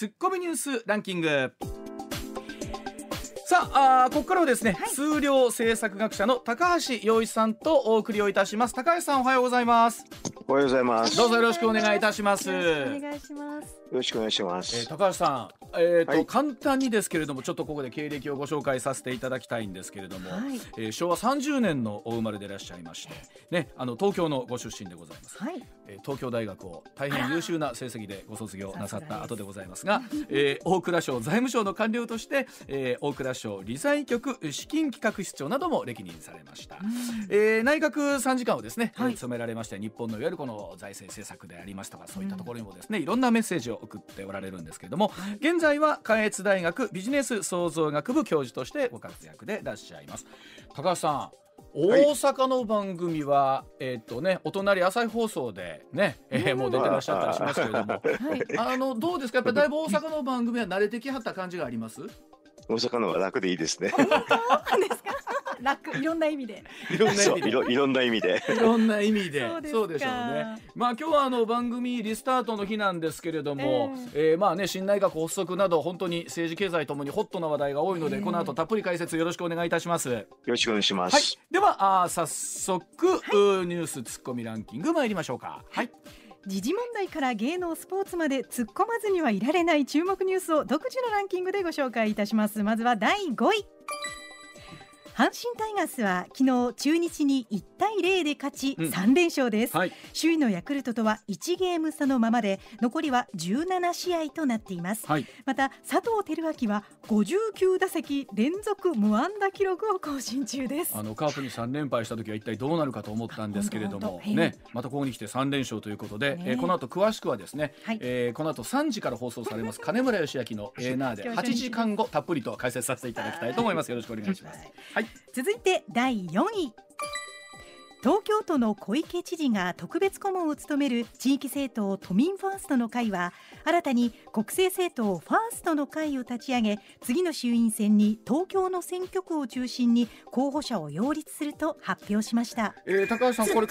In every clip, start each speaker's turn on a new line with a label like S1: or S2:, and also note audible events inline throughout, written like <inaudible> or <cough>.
S1: ツッコミニュースランキング。さああここからはですね、数量政策学者の高橋洋一さんとお送りをいたします。高橋さんおはようございます
S2: おはようございます。
S1: どうぞよろしくお願いいたします
S3: よろしくお願いします。
S2: よろしくお願いしま
S1: えー
S2: す。
S1: 高橋さん、えーと
S2: はい
S1: 簡単にですけれどもちょっとここで経歴をご紹介させていただきたいんですけれども、
S3: はい
S1: えー昭和30年のお生まれでいらっしゃいまして、ね、あの東京のご出身でございます、
S3: はい。
S1: えー東京大学を大変優秀な成績でご卒業なさった後でございますが、えー大蔵省財務省の官僚として、えー大蔵省理財局資金企画室長なども歴任されました、えー内閣参事官をですね、
S3: はい
S1: えー務められまして日本のいわゆるこの財政政策でありますとかそういったところにもですね、いろんなメッセージを送っておられるんですけれども、現在は関越大学ビジネス創造学部教授としてご活躍でいらっしゃいます。高橋さん大阪の番組は、えーっとねお隣朝日放送でね、えーもう出てらっしゃったりしますけれども <laughs>
S3: はい。
S1: あのどうですか？やっぱりだいぶ大阪の番組は慣れてきはった感じがあります？
S2: 大阪の方が楽でいいですね。<laughs>
S3: そうですか？楽、いろんな意味で。
S1: いろんな意味で
S2: いろんな意味で。
S1: いろんな意味で
S3: そうで
S1: しょうね。まあ今日はあの番組リスタートの日なんですけれども、えーまあね新内閣発足など本当に政治経済ともにホットな話題が多いので、
S3: ええ
S1: この後たっぷり解説よろしくお願いいたします。
S2: よろしくお願いしま
S1: はい
S2: す。、
S1: ではあー早速、ニュースツッコミランキング参りましょうか。はい。
S3: 時事問題から芸能スポーツまで突っ込まずにはいられない注目ニュースを独自のランキングでご紹介いたしますまずは第5位阪神タイガースは昨日中日に1対0で勝ち
S1: うん。
S3: 3連勝です、
S1: はい。
S3: 首位のヤクルトとは1ゲーム差のままで残りは17試合となっています。
S1: はい。
S3: また佐藤輝明は59打席連続無安打記録を更新中です。
S1: あのカープに3連敗した時は一体どうなるかと思ったんですけれども。ね。またここに来て3連勝ということで、
S3: ね。
S1: えーこの後詳しくはですね、
S3: はい。
S1: えーこの後3時から放送されます金村義明のエーナーで8
S3: 今日初日
S1: 時間後たっぷりと解説させていただきたいと思います。よろしくお願いします。はい
S3: 続いて第4位。東京都の小池知事が特別顧問を務める地域政党都民ファーストの会は新たに国政政党ファーストの会を立ち上げ次の衆院選に東京の選挙区を中心に候補者を擁立すると発表しました。
S1: えー高橋さんこれ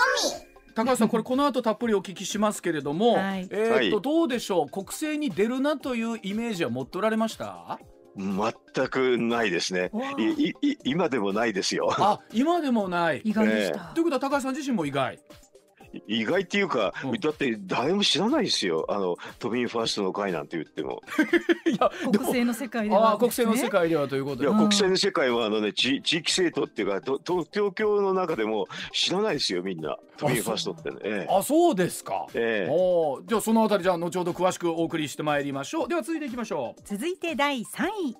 S1: 高橋さんこれこの後たっぷりお聞きしますけれども、
S3: はい。
S1: えーっと、
S2: はい
S1: どうでしょう？国政に出るなというイメージは持っておられました？
S2: 全くないですね。いい今でもないですよ。
S1: あ今でもない。
S3: 意外でした、
S1: ということは高橋さん自身も意外
S2: 意外っていうか、
S1: うん。
S2: だって誰も知らないですよ。あの都民ファーストの会なんて言っても。<laughs>
S1: いや
S3: 国政の世界で
S1: あ
S3: は
S1: あ国政の世
S3: 界
S1: 界ではということで。
S2: いや
S3: うん。
S2: 国際の世界はあのね地地域政党っていうかとと東京の中でも知らないですよみんな。都民ファーストってね。え
S1: あそうですか。
S2: ええ。
S1: じゃあそのあたりじゃあ後ほど詳しくお送りしてまいりましょう。では続いていきましょう。
S3: 続いて第3位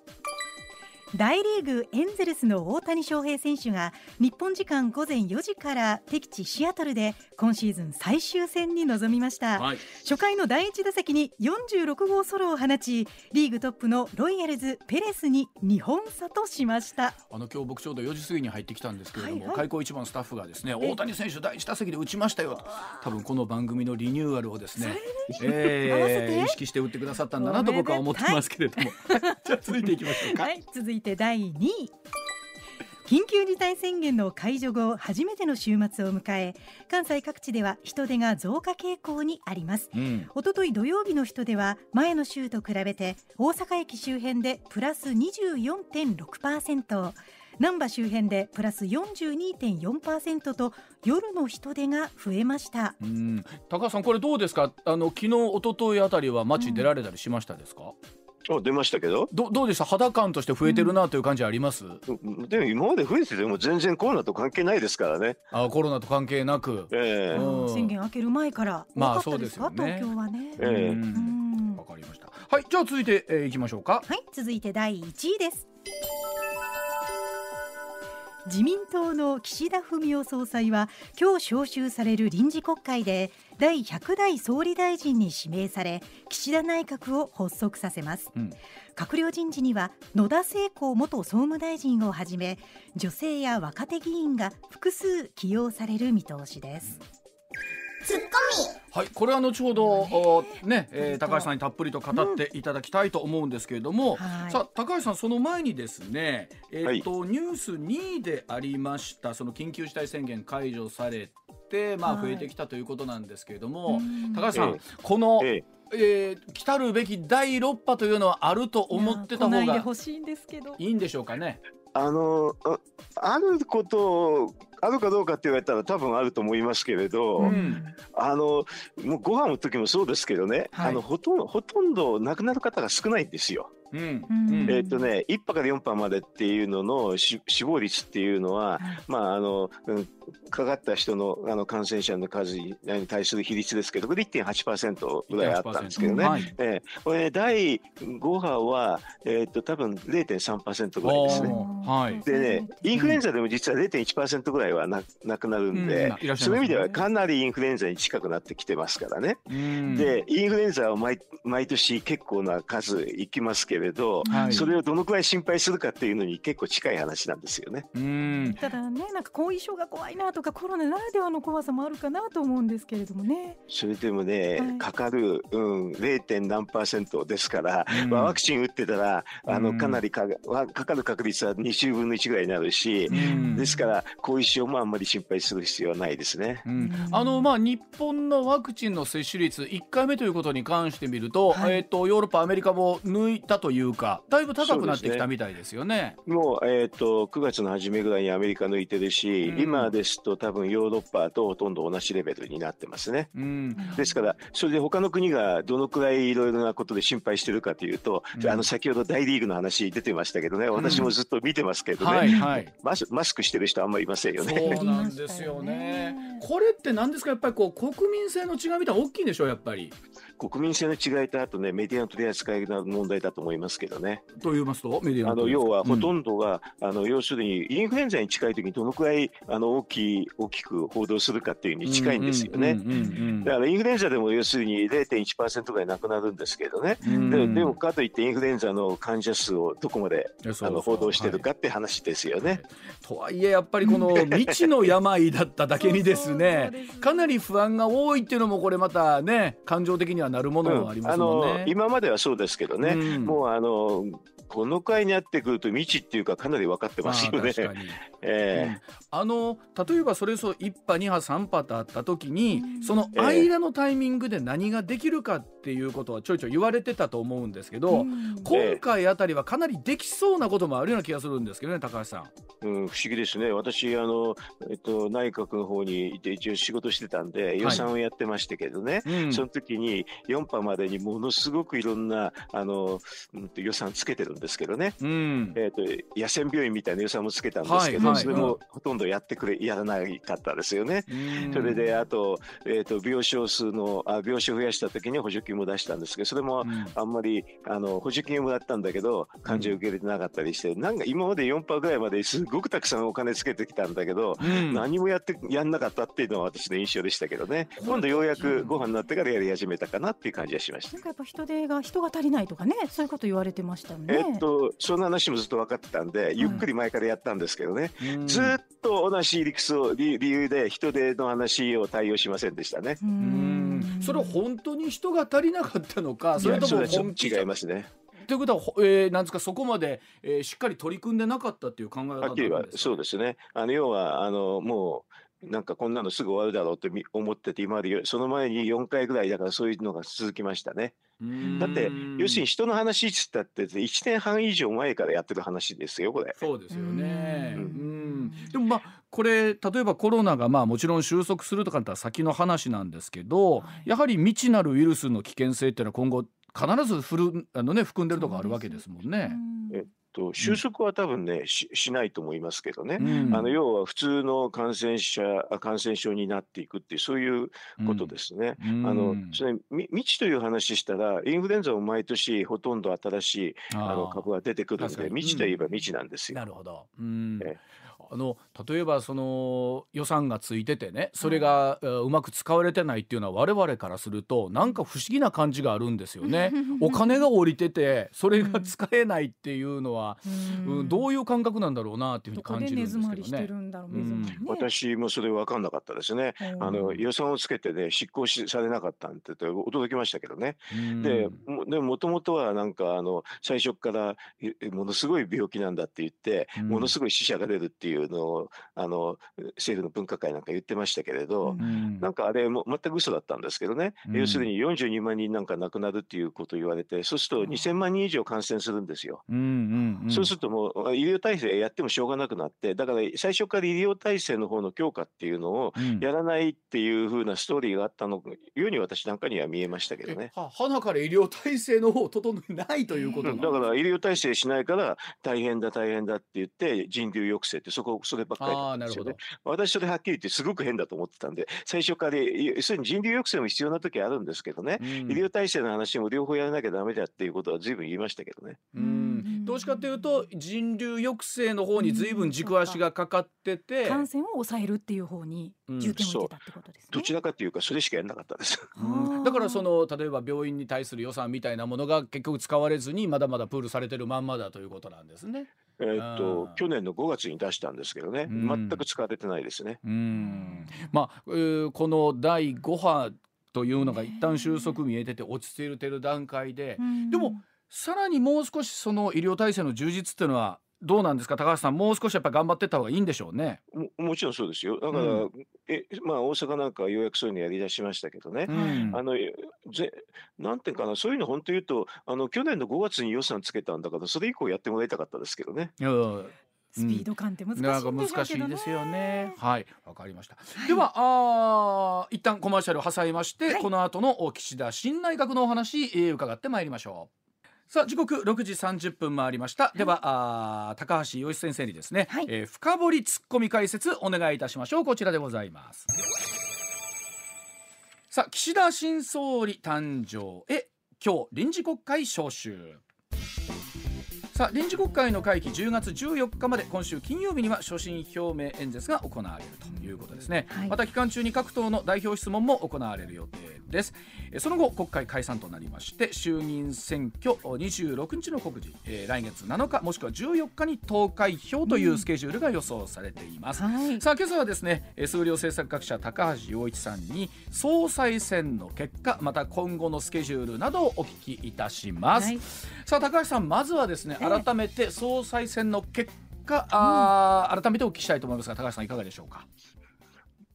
S3: 大リーグエンゼルスの大谷翔平選手が日本時間午前4時から敵地シアトルで今シーズン最終戦に臨みました、
S1: はい。
S3: 初回の第1打席に46号ソロを放ちリーグトップのロイヤルズペレスに2本差としました。
S1: あの今日僕ちょうど4時過ぎに入ってきたんですけれども、
S3: はいはい。
S1: 開口一番スタッフがですね
S3: え
S1: 大谷選手第一打席で打ちましたよと。多分この番組のリニューアルをですねえー意識して打ってくださったんだなと僕は思ってますけれども。<laughs> じゃあ続いていきましょうか、
S3: はい、続いて第2位。緊急事態宣言の解除後初めての週末を迎え関西各地では人出が増加傾向にあります。
S1: うん。
S3: おととい土曜日の人出は前の週と比べて大阪駅周辺でプラス24.6%難波周辺でプラス42.4%と夜の人出が増えました。
S1: うん。高橋さんこれどうですか？あの昨日一昨日あたりは街出られたりしましたですか、
S2: あ出ましたけど。
S1: どどうでした？肌感として増えてるなという感じあります、
S2: でも今まで増えてても全然コロナと関係ないですからね。
S1: あコロナと関係なく。
S2: ええ。
S1: うん。
S3: 宣言明ける前から
S1: まあ
S3: 多かったですか、
S1: そうですよね。
S3: 東京はね、
S2: ええ。
S1: うん。
S3: うん。
S1: わかりました。はいじゃあ続いて、えー、いきましょうか。
S3: はい、続いて第1位です。自民党の岸田文雄総裁は今日召集される臨時国会で第100代総理大臣に指名され岸田内閣を発足させます。
S1: うん。
S3: 閣僚人事には野田聖子元総務大臣をはじめ女性や若手議員が複数起用される見通しです
S1: はい、これは後ほど、おね、えー高橋さんにたっぷりと語っていただきたいと思うんですけれども、
S3: はい。
S1: さあ高橋さんその前にですね、えーっとニュース2位でありましたその緊急事態宣言解除されって、まあ、
S3: はい。
S1: 増えてきたということなんですけれども、
S3: うん。
S1: 高橋さん、
S2: ええ。
S1: この、
S2: ええ。
S1: えー来たるべき第6波というのはあると思ってた方が
S3: ほしいんですけど。
S1: いいんでしょうかね。
S2: あのああることあるかどうかって言われたら多分あると思いますけれど、
S1: うん。
S2: あのもうご飯の時もそうですけどね、
S1: はい。
S2: あのほとんどほとんど亡くなる方が少ないんですよ。
S1: うん。
S3: うん。
S2: えっ、とね1波から4波までっていうののし死亡率っていうのは、
S3: はい。
S2: まああの、うん、かかった人のあの感染者の数に対する比率ですけどこれ1.8%ぐらいあったんですけどね。
S1: はい
S2: えーこれ第5波は、えっと多分0.3%ぐらいですね。
S1: はい。
S2: でね、インフルエンザでも実は0.1%ぐらいはななくなるんで、
S1: うん。
S2: そういう意味ではかなりインフルエンザに近くなってきてますからね。
S1: うん。
S2: で、インフルエンザは毎毎年結構な数いきますけれど、
S1: はい。
S2: それをどのくらい心配するかっていうのに結構近い話なんですよね。
S1: うん。
S3: ただねなんか後遺症が怖いなとかコロナならではの怖さもあるかなと思うんですけれどもね。
S2: それでもね、
S3: はい。
S2: かかる、うん、0. 何パーセントですから、
S1: うん。
S2: まあ、ワクチン打ってたらあ
S1: うん。
S2: のかなりかわかかる確率は20分の1ぐらいになるし、
S1: うん。
S2: ですから後遺症もあんまり心配する必要はないですね。
S1: うん。あのまあ日本のワクチンの接種率1回目ということに関してみると,、
S3: はい。
S1: えー、とヨーロッパアメリカも抜いたというかだいぶ高くなってきたみたいですよね。
S2: もう、えー、と9月の初めぐらいにアメリカ抜いてるし、
S1: うん。
S2: 今ですと多分ヨーロッパとほとんど同じレベルになってますね。
S1: うん
S2: ですから、それで他の国がどのくらいいろいろなことで心配してるかというと、
S1: うん
S2: あの先ほど大リーグの話出てましたけどね、私もずっと見てますけどね、
S1: はいはい。
S2: マスマスクしてる人あんまりいませんよね。
S1: そうなんですよね。これって何ですか？やっぱりこう国民性の違いみたいなの大きいんでしょ？うやっぱり。
S2: 国民性の違いとあとね、メディアの取り扱いの問題だと思いますけどね。
S1: と言いますと？メディア
S2: あの要はほと
S1: ん
S2: んどが、あの要するにインフルエンザに近い時にどのくらいあの大きい大きく報道するかっていうに近いんですよね。だからインフルエンザでも要するに0.1%ぐらいなくなるんですけどね。ででもかといってインフルエンザの患者数をどこまであの報道してるかって話ですよね。
S1: とはいえやっぱりこの <laughs> 未知の病だっただけにですねかなり不安が多いっていうのもこれまたね感情的にはなるものもありますもんね。
S2: あの今まではそうですけどね、
S1: うん。
S2: もうあのこの回になってくると未知っていうかかなり分かってますよね。<laughs> え
S1: あの例えばそれこそ1波2波3波とあった時に、
S3: うん。
S1: その間のタイミングで何ができるかっていうことはちょいちょい言われてたと思うんですけど、
S3: うん。
S1: 今回あたりはかなりできそうなこともあるような気がするんですけどね高橋さん。
S2: えうん、不思議ですね、私あの、えっと、内閣の方にいて一応仕事してたんで予算をやってましたけどね、
S1: うん。
S2: その時に4波までにものすごくいろんなあの、うんと予算つけてるんですけどね。
S1: うん。
S2: えっと野戦病院みたいな予算もつけたんですけど、
S1: はいはい
S2: それもほとんどやってくれやらないかったですよね。
S1: うん。
S2: それであと,、えー、と病床数のあ病床増やした時に補助金も出したんですけどそれも
S1: うん。
S2: あんまりあの補助金をもらったんだけど患者受け入れてなかったりして、なんか今まで4パーぐらいまですごくたくさんお金つけてきたんだけど、
S1: うん。
S2: 何もやってやんなかったっていうのは私の印象でしたけどね。今度ようやくご飯になってからやり始めたかなっていう感じがしました
S3: なん。かやっぱ人手が人が足りないとかねそういうこと言われてましたよね。
S2: えっと、その話もずっと分かってたんで、ゆっくり前からやったんですけどね、
S1: うん。
S2: ずっと同じ理屈を理理由で人手の話を対応しませんでしたね。
S1: それは本当に人が足りなかったのかそれとも本気
S2: 違いますね。
S1: ということは、ほえー、なんですかそこまで、えー、しっかり取り組んでなかったっていう考え方
S2: はっきりはそう
S1: で
S2: ですね。あの要はあのもうなんかこんなのすぐ終わるだろうってみ思ってて今までよその前に4回ぐらいだからそういうのが続きましたね。だって要するに人の話っつったって1年半以上前からやってる話ですよこれ。
S1: そうですよね。でもまあこれ例えばコロナがまあもちろん収束するとかだったら先の話なんですけど、
S3: はい
S1: やはり未知なるウイルスの危険性っていうのは今後必ずふるあのね含んでるとこあるわけですもんね。
S2: えと収束は多分ねししないと思いますけどね。
S1: うん。
S2: あの要は普通の感染者あ感染症になっていくっていうそういうことですね。
S1: うん。
S2: あの
S1: うん
S2: それみ未知という話したらインフルエンザも毎年ほとんど新しいあの
S1: ー
S2: 株が出てくるんで未知といえば未知なんですよ。
S1: なるほど。うん。
S2: え
S1: あの例えばその予算がついててねそれが、えーうまく使われてないっていうのは我々からするとなんか不思議な感じがあるんですよね。<laughs> お金が降りててそれが使えないっていうのは、うんどういう感覚なんだろうなっていうふうに感じるんです
S3: で根詰ま
S1: けどね。
S3: りしてるんだろう
S1: うん
S3: 根詰まりね。
S2: 私もそれ分かんなかったですね。
S3: うん
S2: あの予算をつけてね執行しされなかったんって言って驚きましたけどね。
S1: うん
S2: でもでももともとはなんかあの最初からえものすごい病気なんだって言って、
S1: うん
S2: ものすごい死者が出るっていいうのをあの政府の分科会なんか言ってましたけれど、
S1: うん。
S2: なんかあれも全く嘘だったんですけどね、
S1: うん。
S2: 要するに42万人なんか亡くなるっていうことを言われてそうすると2000万人以上感染するんですよ。
S1: うんうんうん。
S2: そうするともう医療体制やってもしょうがなくなってだから最初から医療体制の方の強化っていうのを
S1: うん。
S2: やらないっていう風なストーリーがあったのように私なんかには見えましたけどね。
S1: え。は花から医療体制の方整えないということ
S2: だから医療体制しないから大変だ大変だって言って人流抑制ってそこそればっかり
S1: ああなるほ
S2: なんですよね。
S1: ど。
S2: 私それはっきり言ってすごく変だと思ってたんで最初から要するに人流抑制も必要な時あるんですけどね、
S1: うん。
S2: 医療体制の話も両方やらなきゃダメだっていうことは随分言いましたけどね。
S1: うん。どうしかというと人流抑制の方に随分軸足がかかってて、
S3: 感染を抑えるっていう方に重点を置いてたってことですね。
S2: どちらかというかそれしかやらなかったです。
S1: うん。だからその例えば病院に対する予算みたいなものが結局使われずにまだまだプールされてるまんまだということなんですね。
S2: えーっと去年の5月に出したんですけどね、
S1: うん。
S2: 全く使われてないですね。
S1: うん。まあ、えーこの第5波というのが一旦収束見えてて落ち着いてる段階で、
S3: うん。
S1: でもさらにもう少しその医療体制の充実っていうのはどうなんですか？高橋さんもう少しやっぱり頑張っていった方がいいんでしょうね。
S2: ももちろんそうですよ。だから、
S1: う
S2: えまあ大阪なんかはようやくそういうのやりだしましたけどね。
S1: うん
S2: あのぜなんていうかなそういうの本当言うとあの去年の5月に予算つけたんだからそれ以降やってもらいたかったですけどね。
S1: いや
S3: スピード感って難しいうけどね。
S1: 難しいですよね。はい、わかりました。
S3: はい
S1: では、あー一旦コマーシャルを挟みまして、
S3: はい
S1: この後のお岸田新内閣のお話、えー伺ってまいりましょう。さあ時刻6時30分回りました。では、あー高橋洋一先生にですね、
S3: はい
S1: えー深掘りツッコミ解説お願いいたしましょう。こちらでございます。さあ岸田新総理誕生へ今日臨時国会召集。さあ臨時国会の会期10月14日まで今週金曜日には所信表明演説が行われるということですね、
S3: はい。
S1: また期間中に各党の代表質問も行われる予定です。えその後国会解散となりまして衆議院選挙26日の告示、えー来月7日もしくは14日に投開票というスケジュールが予想されています、
S3: はい。
S1: さあ今朝はですねえー数量政策学者高橋洋一さんに総裁選の結果また今後のスケジュールなどをお聞きいたします、
S3: はい。
S1: さあ高橋さんまずはですね
S3: ええ
S1: 改めて総裁選の結果、あー改めてお聞きしたいと思いますが高橋さんいかがでしょうか？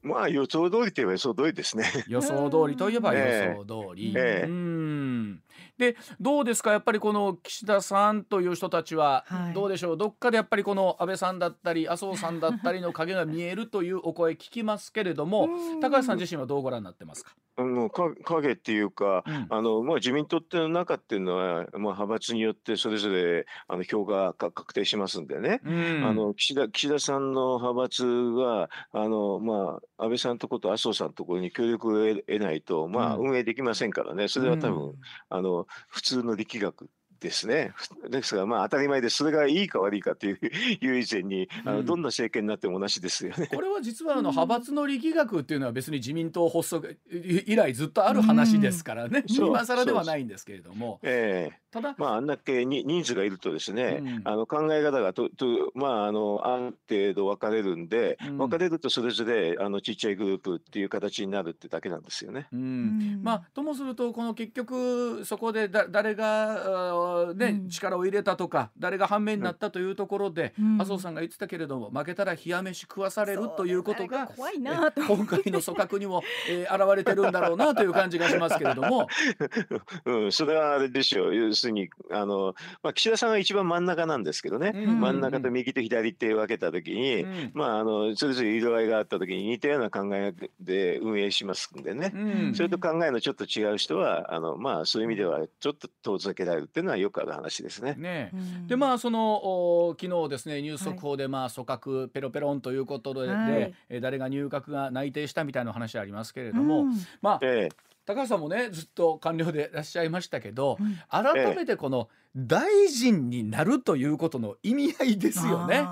S2: まあ予想通りといえば予想通りですね。<laughs>
S1: 予想通りといえば予
S2: ええ
S1: 想通り、
S2: ええ。
S1: うん。でどうですか？やっぱりこの岸田さんという人たちは
S3: はい。
S1: どうでしょう、どっかでやっぱりこの安倍さんだったり麻生さんだったりの影が見えるというお声聞きますけれども
S3: うん。
S1: 高橋さん自身はどうご覧になってますか、
S2: あのか影っていうか
S1: うん。
S2: あの、まあ、自民党っていう中っていうのは、まあ、派閥によってそれぞれあの票がか確定しますんでね。
S1: うん。
S2: あの岸田岸田さんの派閥はあの、まあ、安倍さんとこと麻生さんのところに協力を得得ないと、まあ、
S1: うん。
S2: 運営できませんからね、それは多分、
S1: うん。
S2: あの普通の力学ですね。ふですから、まあ、当たり前で、それがいいか悪いかといういう以前に、あ
S1: うん。
S2: のどんな政権になっても同じですよね。
S1: これは実はあの派閥の力学っていうのは別に自民党発足 <laughs> 以来ずっとある話ですからね、今更ではないんですけれども。
S2: ええ。
S1: ただ、
S2: まあ、あんだけに人数がいるとですね、
S1: うん。
S2: あの考え方がとと、まあ、あのある程度分かれるんで、
S1: うん。
S2: 分かれるとそれぞれあのちっちゃいグループっていう形になるってだけなんですよね。
S1: うん。
S3: うん。
S1: まあ、ともするとこの結局そこでだ誰が、ね
S3: うん
S1: 力を入れたとか誰が反面になったというところで、
S3: うん
S1: 麻生さんが言ってたけれども負けたら冷や飯食わされるということが
S3: 怖い
S1: え
S3: なと。
S1: 今回の組閣にも、えー現れてるんだろうなという感じがしますけれども。<laughs>
S2: うん、それはあれでしょう。要するに、あの、まあ、岸田さんが一番真ん中なんですけどね。
S1: うん
S2: 真ん中と右と左手を分けたときに、
S1: うん
S2: まあ、あの、それぞれ色合いがあったときに似たような考えで運営しますんでね。
S1: うん
S2: それと考えのちょっと違う人は、あの、まあ、そういう意味では、ちょっと遠ざけられるっていうのはよくある話ですね。
S1: ね
S3: うん。
S1: でまあそのお昨日ですねニュース速報でまあ組閣ペロペロンということで、
S3: はい。
S1: えー誰が入閣が内定したみたいな話ありますけれども、
S3: うん。
S1: まあ
S2: ええ。
S1: 高橋さんもねずっと官僚でいらっしゃいましたけど、
S3: うん。
S1: 改めてこの大臣になるということの意味合いですよね。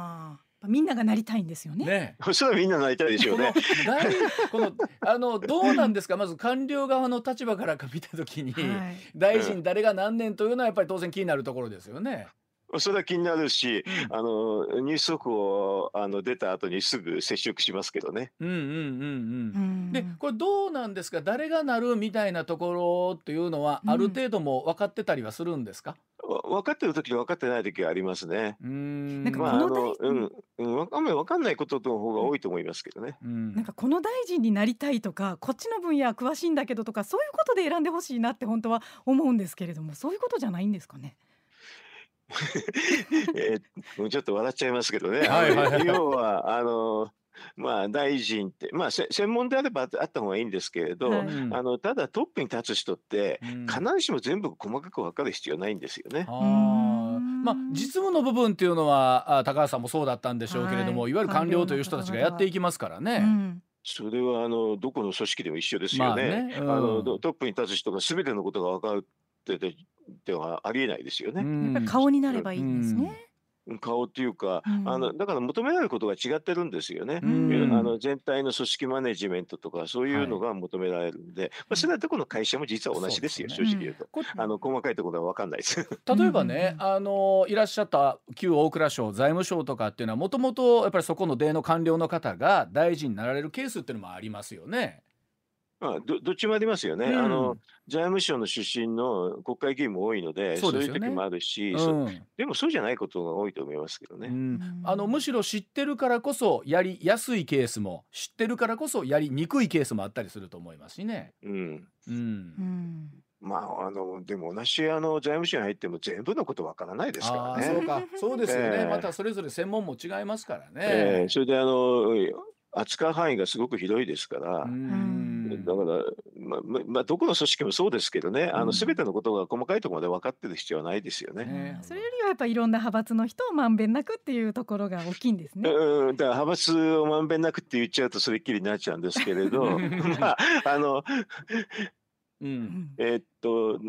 S3: みんながなりたいんですよね。
S1: ね。<laughs>
S2: それはみんななりたいでしょうね。<laughs>
S1: この大このあのどうなんですか？まず官僚側の立場から見たときに、
S3: はい。
S1: 大臣誰が何年というのはやっぱり当然気になるところですよね。
S2: それは気になるし、
S1: うん。
S2: あの、ニュース速報あの出た後にすぐ接触しますけどね。
S1: うんうんうんうん。
S3: うん。
S1: でこれどうなんですか？誰がなるみたいなところっていうのは
S3: うん。
S1: ある程度も分かってたりはするんですか、
S2: 分かってる時と分かってない時がありますね。
S1: うん
S3: なんか
S2: まあ、あ
S3: この大
S2: の、うん、うん、わかんない、わかんないことの方が多いと思いますけどね。
S1: うん
S3: なんかこの大臣になりたいとかこっちの分野は詳しいんだけどとかそういうことで選んでほしいなって本当は思うんですけれどもそういうことじゃないんですかね？<laughs>
S2: えーもうちょっと笑っちゃいますけどね。
S1: はいはいはい
S2: 要は、あの、<laughs> まあ、大臣って、まあ、せ専門であればあった方がいいんですけれど、
S3: はい。
S1: うん。
S2: あの、ただトップに立つ人って、
S1: うん。
S2: 必ずしも全部細かく分かる必要ないんですよね。
S1: まあ実務の部分っていうのはあ高橋さんもそうだったんでしょうけれども、
S3: はい。
S1: い、わゆる官僚という人たちがやっていきますから
S3: う
S1: ね。
S3: ん。
S2: それは、あの、どこの組織でも一緒ですよね。
S1: まあね。うん。
S2: あのトトップに立つ人が全てのことが分かるってでではありえないですよね。
S1: うん。
S3: やっぱり顔になればいいんですね。
S2: 顔っていうか、
S3: うん
S2: あのだから求められることが違ってるんですよね。
S1: うん
S2: あの全体の組織マネジメントとかそういうのが求められるんで、まあ、それはどこの会社も実は同じですよ、
S1: そう
S2: 正直言うと。
S1: こ
S2: あの細かいところは分かんないです。
S1: 例えばね、
S3: うんうんうん
S1: あのいらっしゃった旧大蔵省財務省とかっていうのはもともとやっぱりそこの米の官僚の方が大臣になられるケースっていうのもありますよね。
S2: まあ、どどっちもありますよね、
S1: うん。
S2: あの。財務省の出身の国会議員も多いので、そうう
S1: そですよね。
S2: いう時もあるし、
S1: う
S2: そ
S1: ん
S2: でもそうじゃないことが多いと思いますけどね。
S1: うん。あのむしろ知ってるからこそやりやすいケースも知ってるからこそやりにくいケースもあったりすると思いますしね。
S2: うん。
S1: うん。
S3: うん。
S2: まあ、あのでも同じあの財務省に入っても全部のことわからないですからね。
S1: そうか。<laughs> そうですよね、
S2: ええ。
S1: またそれぞれ専門も違いますからね。
S2: えーそれであの扱う範囲がすごく広いですから。
S1: うん
S2: だから、まままあ、どこの組織もそうですけどね、あ
S1: うん。
S2: の全てのことが細かいところまで分かってる必要はないですよね。
S1: ね
S3: それよりはやっぱいろんな派閥の人をまんべんなくっていうところが大きいんですね。
S2: うん、だから派閥をまんべんなくって言っちゃうとそれっきりになっちゃうんですけれどまあ <laughs> あの
S1: う
S3: うん。ん
S2: えーっと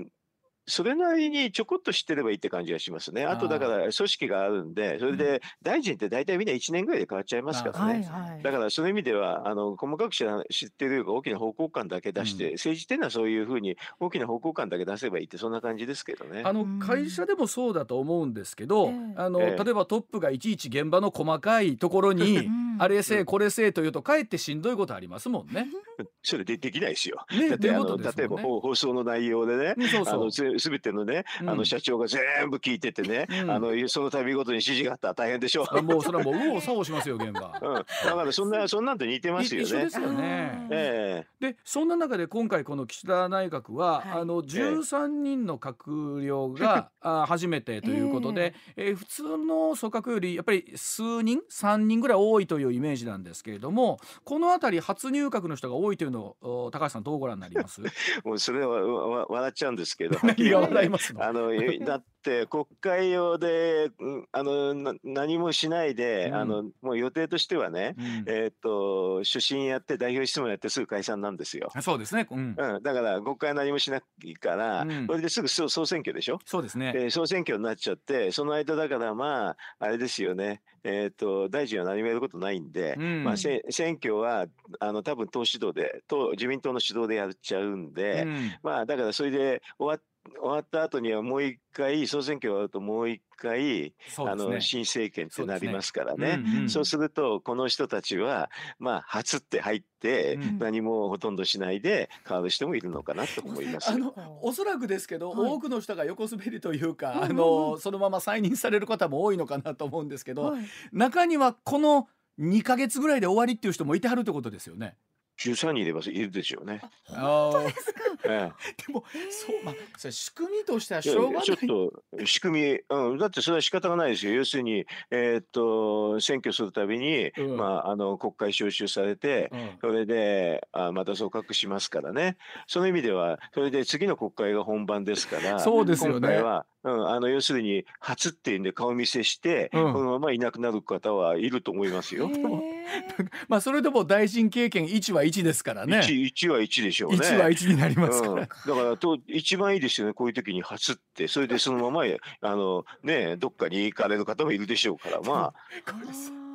S2: それなりにちょこっと知ってればいいって感じがしますね。あとだから組織があるんでそれで大臣って大体みんな1年ぐらいで変わっちゃいますからね。
S3: はいはい。
S2: だからそういう意味ではあの細かく知ら知ってるよりか大きな方向感だけ出して、
S1: うん
S2: 政治っていうのはそういうふうに大きな方向感だけ出せばいいってそんな感じですけどね。
S1: あの
S3: うん
S1: 会社でもそうだと思うんですけど、
S3: ええ
S1: あの
S2: ええ
S1: 例えばトップがいちいち現場の細かいところに
S3: うん
S1: あれせえこれせえというとかえってしんどいことありますもんね。<laughs>
S2: それでできないですよ。
S1: ね
S2: だってあの
S1: ということです
S2: 例えば。放放送の内容でね、
S1: うんそう
S2: あの
S1: そう。
S2: すべてのね、
S1: うん
S2: あの社長が全部聞いててね、
S1: うん
S2: あのその度ごとに指示があったら大変でしょう。
S1: あもうそれはもう右往左往しますよ現場。
S2: うん、だからそんなそんなんと似てますよね
S1: い一緒で。すよね。
S2: え
S1: でそんな中で今回この岸田内閣は、
S3: はい
S1: あの13人の閣僚が、<laughs> あ初めてということで、えー普通の組閣よりやっぱり数人3人ぐらい多いというイメージなんですけれどもこの辺り初入閣の人が多いというのをお高橋さんどうご覧になります？
S2: え <laughs> もうそれはわわ笑っちゃうんですけど。<laughs>
S1: 何が笑いますの。
S2: あのえ <laughs> だって国会用で、うんあのな何もしないで、
S1: うん。
S2: あのもう予定としてはね、
S1: うん。
S2: えーっと主審やって代表質問やってすぐ解散なんですよ。
S1: そうですね、うん、
S2: うん、だから国会は何もしないから、
S1: うん。
S2: それですぐ総総選挙でしょ？
S1: そうですね。
S2: で総選挙になっちゃってその間だからまああれですよね、えー、と大臣は何もやることないんで、
S1: うん。
S2: まあ、せ選挙はあの多分党指導で党自民党の指導でやっちゃうんで、
S1: うん。
S2: まあだからそれで終わ終わった後にはもう一回総選挙終わるともう一回、
S1: ね。
S2: の新政権ってなりますからね。
S1: うんうん。
S2: そうするとこの人たちはまあ初って入って
S1: うん。
S2: 何もほとんどしないで変わる人もいるのかなと思います。
S1: あのおそらくですけど、
S3: はい。
S1: 多くの人が横滑りというか、あのそのまま再任される方も多いのかなと思うんですけど、
S3: はい。
S1: 中にはこの2ヶ月ぐらいで終わりっていう人もいてはるってことですよね。
S2: 13人いればいるでしょうね。
S1: あー
S3: ですか？
S2: え
S1: でもそうまあそれ仕組みとしてはしょうがない
S2: ちょっと仕組み、うん、だってそれは仕方がないですよ。要するに、えーっと選挙するたびに、
S1: うん
S2: まあ、あの国会招集されて、
S1: うん
S2: それであまた組閣しますからね。その意味では、それで次の国会が本番ですから、
S1: そうですよね
S2: 今回は、うん、あの要するに初っていうんで顔見せして、
S1: うん
S2: このままいなくなる方はいると思いますよ。<laughs>
S1: まあそれでも大臣経験1は1ですからね。
S2: 1, 1は1でしょうね。
S1: 1は1になりますから。
S2: うん、だからと一番いいですよねこういう時に初ってそれでそのままあのねどっかに行かれる方もいるでしょうからま
S1: あの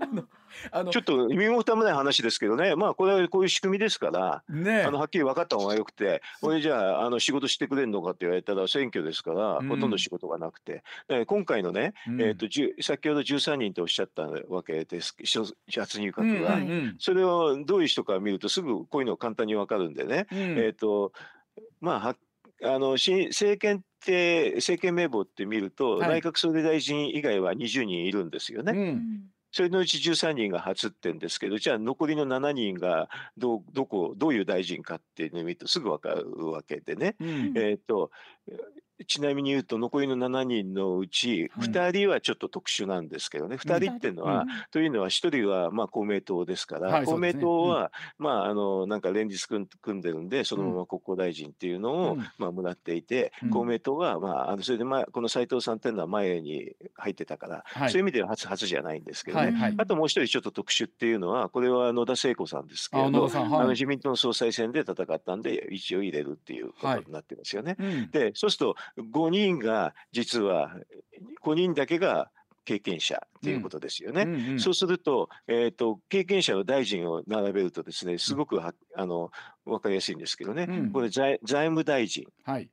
S1: あの
S2: あちょっと身も蓋もない話ですけどね。まあこれはこういう仕組みですから。
S1: ね
S2: あのはっきり分かった方がよくて、これじゃああの仕事してくれるのかって言われたら選挙ですから、
S1: うん。
S2: ほとんど仕事がなくて、えー今回のね、
S1: うん。
S2: えー、と10先ほど13人とおっしゃったわけです。初初入
S1: うん
S2: 閣が、
S1: うんうん
S2: それをどういう人か見るとすぐこういうの簡単に分かるんでね、
S1: うん。
S2: えっ、とまあはあの新政権って政権名簿って見ると、
S1: はい。
S2: 内閣総理大臣以外は20人いるんですよね。
S1: うん
S2: それのうち13人が初ってんですけど、じゃあ残りの7人がどうどこどういう大臣かっていうのを見るとすぐ分かるわけでね。
S1: うん
S2: えー、とちなみに言うと残りの7人のうち
S1: はい。
S2: 2人はちょっと特殊なんですけどね、2人っていうのは、というのは1人はまあ公明党ですから、公明
S1: はいそうですね。
S2: 党は、まああのなんか連日組んでるんでそのまま国交大臣っていうのを、
S1: うん。
S2: まあ、もらっていて、
S1: うん。
S2: 公明党は、まあ、あのそれで、まあ、この斉藤さんっていうのは前に入ってたから、
S1: はい。
S2: そういう意味では初初じゃないんですけどね。
S1: はいはい。
S2: あともう一人ちょっと特殊っていうのはこれは野田聖子さんですけれどあの自民党の総裁選で戦ったんで一応入れるっていうことになってますよね。
S1: うん。
S2: でそうすると5人が実は5人だけが経験者っていうことですよね。
S1: うんうん。
S2: そうすると,、えー、と経験者の大臣を並べるとですねすごくは、あの分かりやすいんですけどね、
S1: うん。
S2: これ財財務大臣。
S1: はい。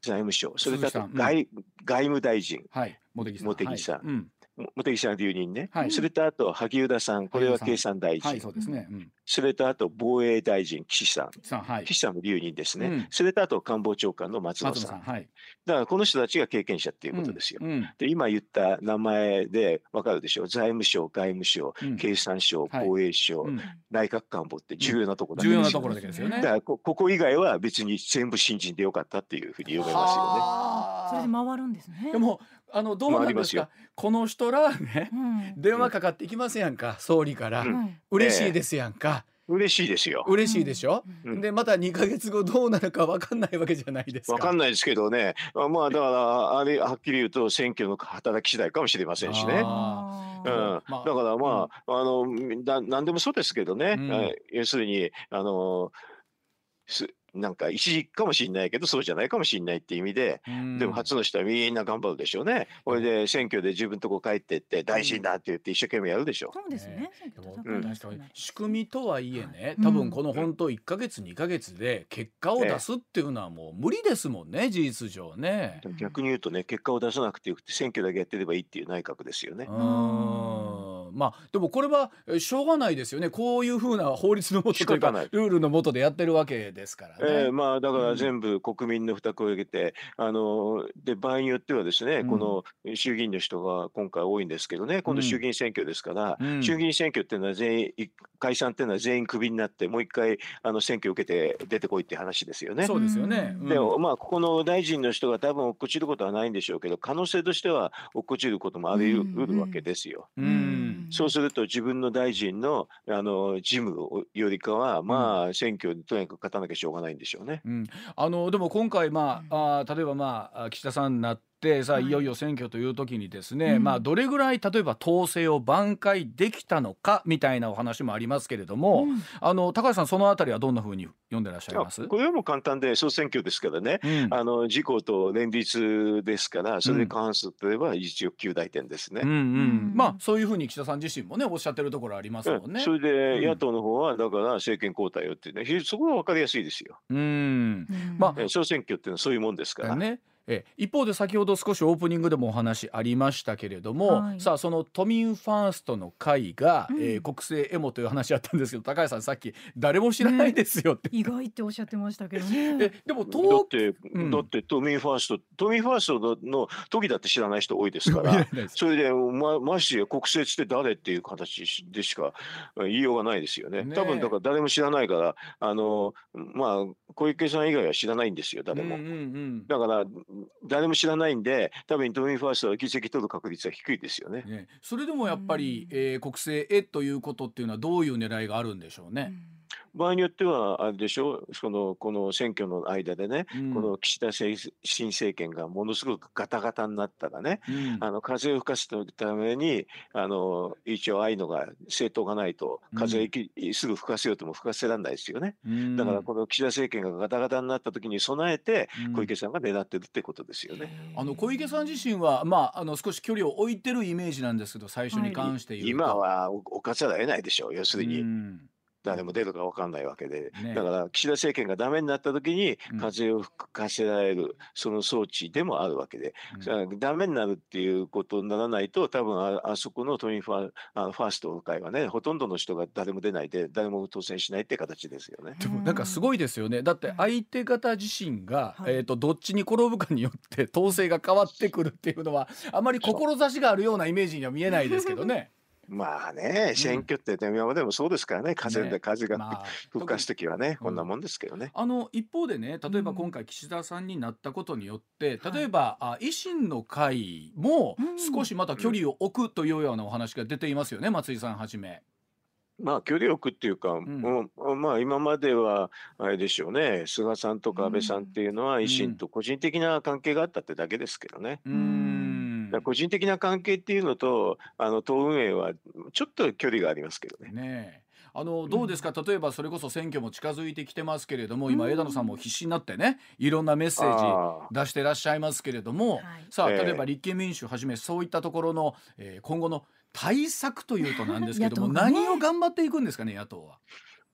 S2: 財務省。それから
S1: 鈴木さんうん。
S2: 外,、外務大臣。
S1: はい。茂木さん
S2: 茂木さん留任ね、
S1: はい。
S2: それとあと萩生田さんこれは経産大臣、
S1: はいそうですね。うん。
S2: それとあと防衛大臣岸さん。
S1: さんはい。
S2: 岸さんも留任ですね、
S1: うん。
S2: それとあと官房長官の松野
S1: 松
S2: さん。
S1: 野さんはい。
S2: だからこの人たちが経験者っていうことですよ。
S1: うん。うん。
S2: で今言った名前でわかるでしょ財務省外務省
S1: うん。
S2: 経産省
S1: はい。
S2: 防衛省、
S1: うん。
S2: 内閣官房って重要なところだ
S1: 重要なところだけですよね。
S2: だからこここ以外は別に全部新人でよかったっていうふうに読めますよね。
S1: はあ。
S3: それで回るんですね。
S1: でもあのどうなん
S2: 回りますよ
S1: ですかこの人らね
S3: うん、
S1: 電話かかってきますやんか総理から。
S2: うん。
S3: はい
S1: 嬉しいですやんか。
S2: 嬉しいですよ。
S1: 嬉しいでしょ？
S2: うん。
S1: でまた2ヶ月後どうなるか分かんないわけじゃないですか。
S2: わかんないですけどね、あまあだからあれはっきり言うと選挙の働き次第かもしれませんしね。
S1: あ
S2: うん、
S3: あ
S1: まあ
S2: だからまあ、あのな何でもそうですけどね、
S1: うん。
S2: あ要するにあのすなんか一時かもしれないけどそうじゃないかもしれないっていう意味で、
S1: うん
S2: でも初の人はみんな頑張るでしょうね。これで選挙で自分のとこ帰ってって大臣だって言って一生懸命やるでしょう。
S3: そうですよね。
S1: 仕組みとはいえね
S3: うん
S1: 多分この本当1ヶ月2ヶ月で結果を出すっていうのはもう無理ですもんね事実上ね。
S2: 逆に言うとね結果を出さなくてよくて選挙だけやってればいいっていう内閣ですよね
S1: う。ーんまあでもこれはえしょうがないですよね。こういうふうな法律のもとというかルールのもとでやってるわけですからね。
S2: ええまあだか
S1: うん。
S2: ら全部国民の負託を上げて、あので場合によってはですね、
S1: うん。
S2: この衆議院の人が今回多いんですけどね、今度衆議院選挙ですから、
S1: うん。
S2: 衆議院選挙っていうのは全員い解散っていうのは全員クビになってもう一回あの選挙を受けて出てこいって話ですよね。
S1: そうですよね。
S3: うん。
S1: うん
S2: でまあここの大臣の人が多分落っこちることはないんでしょうけど可能性としては落っこちることもあり
S3: うん
S2: 得るわけですよ。
S1: うん
S2: そうすると自分の大臣のあの事務よりかはまあ選挙にとにかく勝たなきゃしょうがないんでしょうね。
S1: うん、あのでも今回、まあ、あー例えば、まあ、岸田さんになってさ、
S3: はい。
S1: い、よいよ選挙という時にですね、
S3: うん。
S1: まあ、どれぐらい例えば統制を挽回できたのかみたいなお話もありますけれども、
S3: うん。
S1: あの高橋さんそのあたりはどんなふうに読んでらっしゃいます？
S2: あこれはもう簡単で総選挙ですからね、
S1: うん。
S2: あの自公と連立ですから、それで過半数といえば一応9大点ですね。
S1: うんうん。
S3: うん。
S1: まあそういうふうに岸田さん自身もねおっしゃってるところありますもんね。
S2: それ
S1: うん。
S2: で野党の方はだから政権交代をってね、非常にそこが分かりやすいですよ。
S1: うん。
S3: うん。
S1: ま
S2: え総選挙っていうのはそういうもんですから。
S1: ねえ一方で先ほど少しオープニングでもお話ありましたけれども、
S3: はい。
S1: さあその都民ファーストの会が、
S3: うん。
S1: えー国政エモという話あったんですけど高橋さんさっき誰も知らないですよって、
S3: 意外っておっしゃってましたけど
S1: え
S3: ね。
S1: でも
S2: だっ
S1: 東
S2: て、
S1: うん。
S2: だって都民ファースト、都民ファーストのの時だって知らない人多いですからそれでまましてや国政って誰っていう形でしか言いようがないですよね。
S1: ねえ。
S2: 多分だから誰も知らないから、あのまあ小池さん以外は知らないんですよ、誰も。
S1: うんうんうん。
S2: だから誰も知らないんで、多分都民ファーストは議席取る確率は低いですよね。
S1: ね、それでもやっぱり、
S3: うん
S1: えー国政へということっていうのはどういう狙いがあるんでしょうね。
S2: 場合によっては、あれでしょ？そのこの選挙の間でね、
S1: うん。
S2: この岸田政新政権がものすごくガタガタになったらね、
S1: うん。
S2: あの風を吹かすためにあの一応ああいうのが政党がないと風をすぐ吹かせようとも吹かせられないですよね。
S1: うん。
S2: だからこの岸田政権がガタガタになった時に備えて
S1: うん。
S2: 小池さんが狙ってるってことですよね。
S1: あの小池さん自身は、まあ、あの少し距離を置いてるイメージなんですけど最初に関して言うと、
S2: 今はおおかざるを得ないでしょう要するに。
S1: うん
S2: 誰も出るか分かんないわけで、
S1: ね。
S2: だから岸田政権がダメになった時に
S1: うん。
S2: 風を吹かせられるその装置でもあるわけで、
S1: うん。
S2: だからダメになるっていうことにならないと多分ああそこの都民ファあのファーストの会はねほとんどの人が誰も出ないで誰も当選しないって形ですよね。
S1: でもなんかすごいですよね。だって相手方自身が、
S3: はい。
S1: えー、とどっちに転ぶかによって統制が変わってくるっていうのはあまり志があるようなイメージには見えないですけどね。
S2: まあね選挙って今までもそうですからね風
S1: ね。
S2: で風が
S1: まあ
S2: 吹かす時はね、
S1: うん。
S2: こんなもんですけどね。
S1: あの一方でね例えば
S3: うん
S1: 今回岸田さんになったことによって、
S3: はい
S1: 例えば、あ維新の会も
S3: うん。
S1: 少しまた距離を置くというようなお話が出ていますよね、松井さんはじめ。
S2: まあ距離を置くっていうか、もうまあ今まではあれでしょうね菅さんとか安倍さんっていうのは維新と個人的な関係があったってだけですけどね。
S1: うーん
S2: だから個人的な関係っていうのとあの党運営はちょっと距離がありますけどね。
S1: ねえ。あのどうですか、例えばそれこそ選挙も近づいてきてますけれども今
S3: うん。
S1: 枝野さんも必死になってねいろんなメッセージ
S2: あ
S1: 出してらっしゃいますけれども、
S3: はい。
S1: さあ
S2: ええ。
S1: 例えば立憲民主はじめそういったところの、えー今後の対策というとなんですけども、<laughs> 何を頑張っていくんですかね野党は。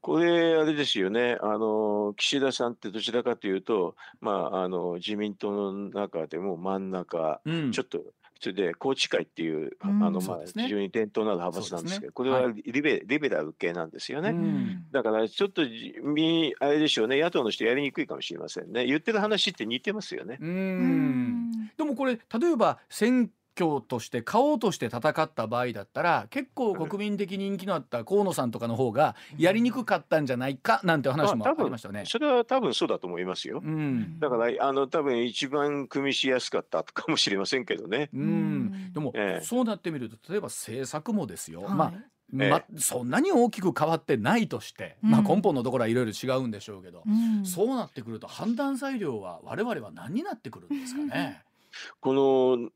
S2: これあれですよね。あの岸田さんってどちらかというと、まあ、あの自民党の中でも真ん中、
S1: うん。
S2: ちょっとそれで宏池会っていう、
S3: うん。
S2: あのまあ非常に伝統のある派閥なんですけどこれ
S1: は
S2: はいリベ,、リベラル系なんですよね。
S1: うん。
S2: だからちょっとじみあれでしょうね。野党の人やりにくいかもしれませんね。言ってる話って似てますよね。
S1: う
S3: うんん。
S1: でもこれ例えば選挙として顔として戦った場合だったら結構国民的人気のあった河野さんとかの方がやりにくかったんじゃないかなんて話もありましたよね。
S2: それは多分そうだと思いますよ。
S1: うん。
S2: だからあの多分一番組みしやすかったかもしれませんけどね。
S1: うん、でも、
S2: ええ。
S1: そうなってみると例えば政策もですよ、
S3: はい
S1: まあ
S2: ええ。
S1: まそんなに大きく変わってないとして、
S3: うん。
S1: まあ、根本のところはいろいろ違うんでしょうけど、
S3: うん。
S1: そうなってくると判断材料は我々は何になってくるんですかね？<laughs>
S2: この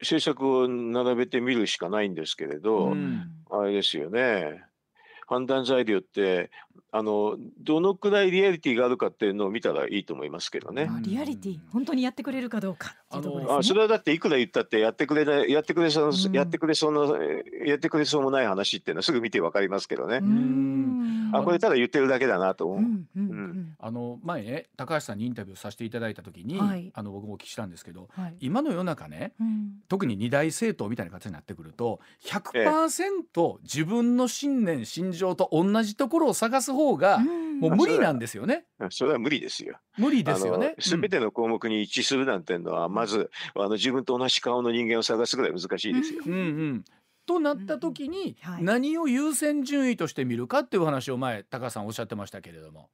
S2: 政策を並べてみるしかないんですけれど、
S1: うん。
S2: あれですよね。判断材料ってあのどのくらいリアリティがあるかっていうのを見たらいいと思いますけどね。
S3: あリアリティ本当にやってくれるかどうかっていうところですね。
S2: あそれはだっていくら言ったってやってくれないやってくれそう、
S3: うん
S2: やってくれそうなえーやってくれそうもない話っていうのはすぐ見てわかりますけどね。
S3: うん
S2: あこれただ言ってるだけだなと思う。
S3: うんうんう
S2: うん
S1: あの前ね高橋さんにインタビューさせていただいた時に、
S3: はい
S1: あの僕もお聞きしたんですけど
S3: はい
S1: 今の世の中ね
S3: うん
S1: 特に二大政党みたいな形になってくると100%自分の信念信条と同じところを探す方が
S3: うん
S1: もう無理なんですよね。
S2: それは無理ですよ。
S1: 無理ですよね。
S2: すべての項目に一致するなんていうのは、まずあの自分と同じ顔の人間を探すぐらい難しいですよ。
S1: うんうんとなった時に何を優先順位として見るかっていう話を前高橋さんおっしゃってましたけれども。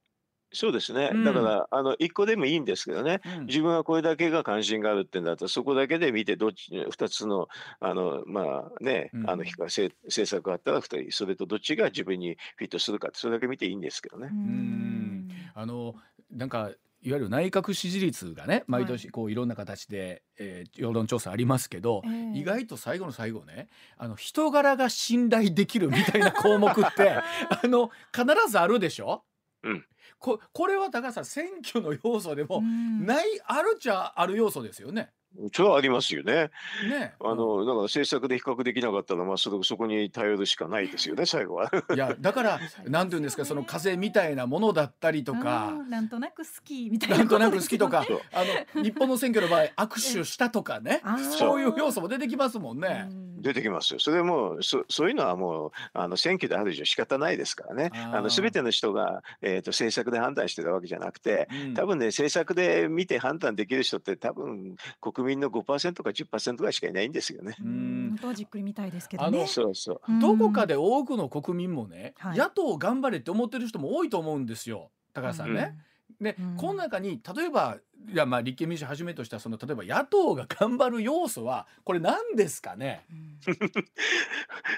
S2: そうですね。
S1: うん
S2: だからあの一個でもいいんですけどね。
S1: うん
S2: 自分はこれだけが関心があるってんだったらそこだけで見てどっち二つのあのまあね、
S1: うん
S2: あの比較政政策があったら二人それとどっちが自分にフィットするかってそれだけ見ていいんですけどね。
S1: んあのなんかいわゆる内閣支持率がね毎年こういろんな形で、えー世論調査ありますけど、
S3: ええ。
S1: 意外と最後の最後ねあの人柄が信頼できるみたいな項目って <laughs> あの必ずあるでしょ、
S2: うん。
S1: ここれは高橋さん選挙の要素でも
S3: うん。
S1: ないあるっちゃある要素ですよね。
S2: それはありますよね。
S1: ね
S2: あのだから政策で比較できなかったらまあそれそこに頼るしかないですよね最後は。
S1: いやだからなんていうんですかその風みたいなものだったりと
S3: あ
S1: か
S3: ーなんとなく好きみたいな
S1: なんとなく好きとかあの日本の選挙の場合握手したとかねそういう要素も出てきますもんね。
S3: うん
S2: 出てきますよ。それもそそういうのはもうあの選挙である以上仕方ないですからね。
S1: あ
S2: の全ての人が、えー、と政策で判断してるわけじゃなくて
S1: うん
S2: 多分ね政策で見て判断できる人って多分国民の5%か10%ぐらいしかいないんですよね。
S3: う
S1: うん
S3: ん本当はじっくり見たいですけど
S1: あの
S3: ね。
S2: そうそう。
S3: うん
S1: どこかで多くの国民もね、
S3: はい
S1: 野党頑張れって思ってる人も多いと思うんですよ高橋さんね。で、
S3: うん
S1: この中に例えばいやまあ立憲民主はじめとしたその例えば野党が頑張る要素はこれ何ですかね？
S3: う <laughs> ん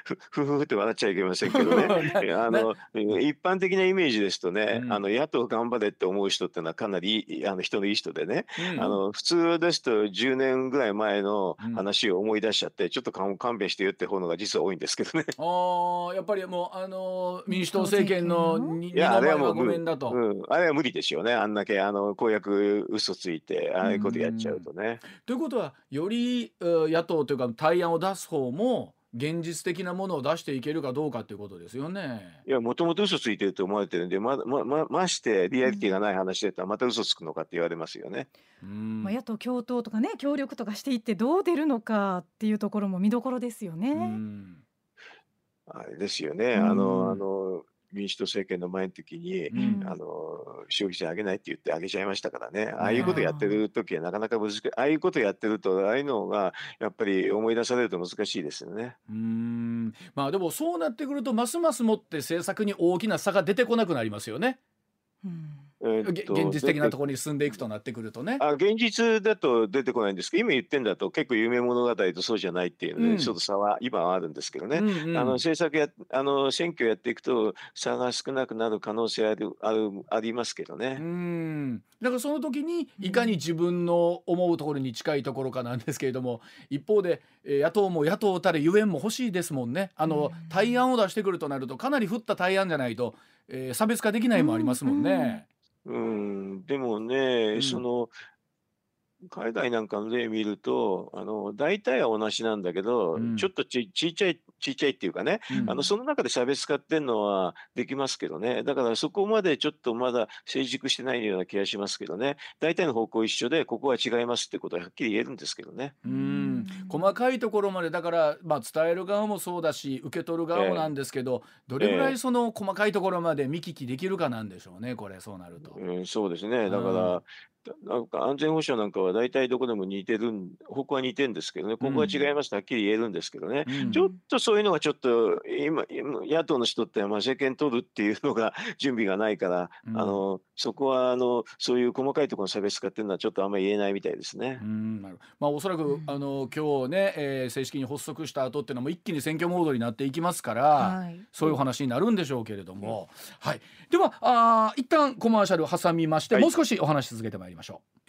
S2: ふふふふって笑っちゃいけませんけどね。<laughs> あの一般的なイメージですとね、
S1: うん
S2: あの野党頑張れって思う人ってのはかなりあの人のいい人でね、
S1: うん
S2: あの普通ですと10年ぐらい前の
S1: うん
S2: 話を思い出しちゃって、ちょっと勘勘弁してよって方のが実は多いんですけどね。<laughs>
S1: あーやっぱりもうあのー民主党政権のに
S2: いやあれはもう
S1: 二の前はごめんだと。
S2: うん、あれは無理ですよね。あんだけあの公約嘘ついてああいうことやっちゃうとね。
S1: ということはよりう野党というか対案を出す方も現実的なものを出していけるかどうかっていうことですよね。
S2: いや、もともと嘘ついてると思われてるんで、まままましてリアリティがない話でったらまた嘘つくのかって言われますよね。
S1: うん
S3: まあ、野党共闘とかね協力とかしていってどう出るのかっていうところも見どころですよね。
S1: うん
S2: あれですよね。
S3: うん
S2: あの、あの、民主党政権の前の時に、
S1: うん
S2: あの、消費者上げないって言って上げちゃいましたからね。ああいうことやってる時はなかなか難しい。ああいうことやってると、ああいうのがやっぱり思い出されると難しいですよね。
S1: うーんまあでもそうなってくるとますますもって政策に大きな差が出てこなくなりますよね。
S3: うん
S1: げ
S2: えー
S1: 現実的なと
S2: こ
S1: ころに進んでいくとなってくるとね。
S2: あ現実だと出てこないんですけど、今言ってんだと結構夢物語とそうじゃないっていうので、
S1: うん
S2: ちょっと差は今はあるんですけどね。
S1: うんうん
S2: あの政策やあの選挙やっていくと差が少なくなる可能性あるあるありますけど
S1: う
S2: ね。
S1: んだからその時にいかに自分の思うところに近いところかなんですけれども一方でえー野党も野党たれゆえんも欲しいですもんねあの
S3: うん
S1: 対案を出してくるとなるとかなり振った対案じゃないと、えー差別化できないもありますもんね。
S2: うん、でもね、
S1: うん。
S2: その海外なんかの例見るとあの大体は同じなんだけど、
S1: うん。
S2: ちょっとちちっちゃいちっちゃいっていうかね、
S1: うん。
S2: あのその中で差別化っていうのはできますけどね。だからそこまでちょっとまだ成熟してないような気がしますけどね。大体の方向一緒でここは違いますってことははっきり言えるんですけどね。
S1: うん細かいところまでだから、まあ、伝える側もそうだし受け取る側もなんですけど、どれぐらいその細かいところまで見聞きできるかなんでしょうねこれそうなると。
S2: うん、そうですね。だから、なんか安全保障なんかは大体どこでも似てるん、方向は似てるんですけどね、ここは違います。とはっきり言えるんですけどね。
S1: うん。
S2: ちょっとそういうのがちょっと今、今野党の人ってまあ政権取るっていうのが <laughs> 準備がないから、
S1: うん。
S2: あのそこはあのそういう細かいところの差別化っていうのはちょっとあんまり言えないみたいですね。
S1: う。ん。なるまあおそらく、
S3: うん。
S1: あの今日ね、えー正式に発足した後っていうのも一気に選挙モードになっていきますから、
S3: はい。
S1: そういうお話になるんでしょうけれども、はい、ではあー一旦コマーシャル挟みまして、
S2: はい。
S1: もう少しお話し続けてまいりましょう。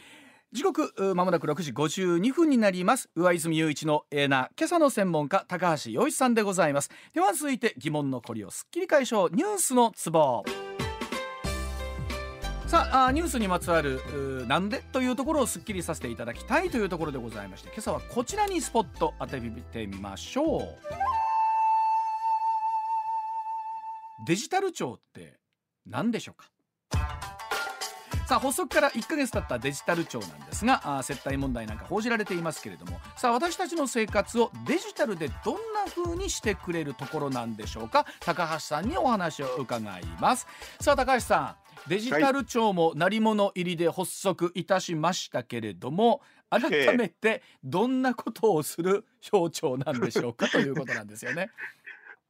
S1: 時刻まもなく6時52分になります。上泉雄一のエーナ今朝の専門家高橋洋一さんでございます。では続いて疑問のこりをすっきり解消。ニュースのツボ。さああニュースにまつわるなんでというところをすっきりさせていただきたいというところでございまして今朝はこちらにスポット当ててみましょう。デジタル庁って何でしょうか？さあ発足から1ヶ月経ったデジタル庁なんですが接待問題なんか報じられていますけれども。さあ私たちの生活をデジタルでどんな風にしてくれるところなんでしょうか？高橋さんにお話を伺います。さあ高橋さんデジタル庁も鳴り物入りで発足いたしましたけれども改めてどんなことをする省庁なんでしょうか？ということなんですよね。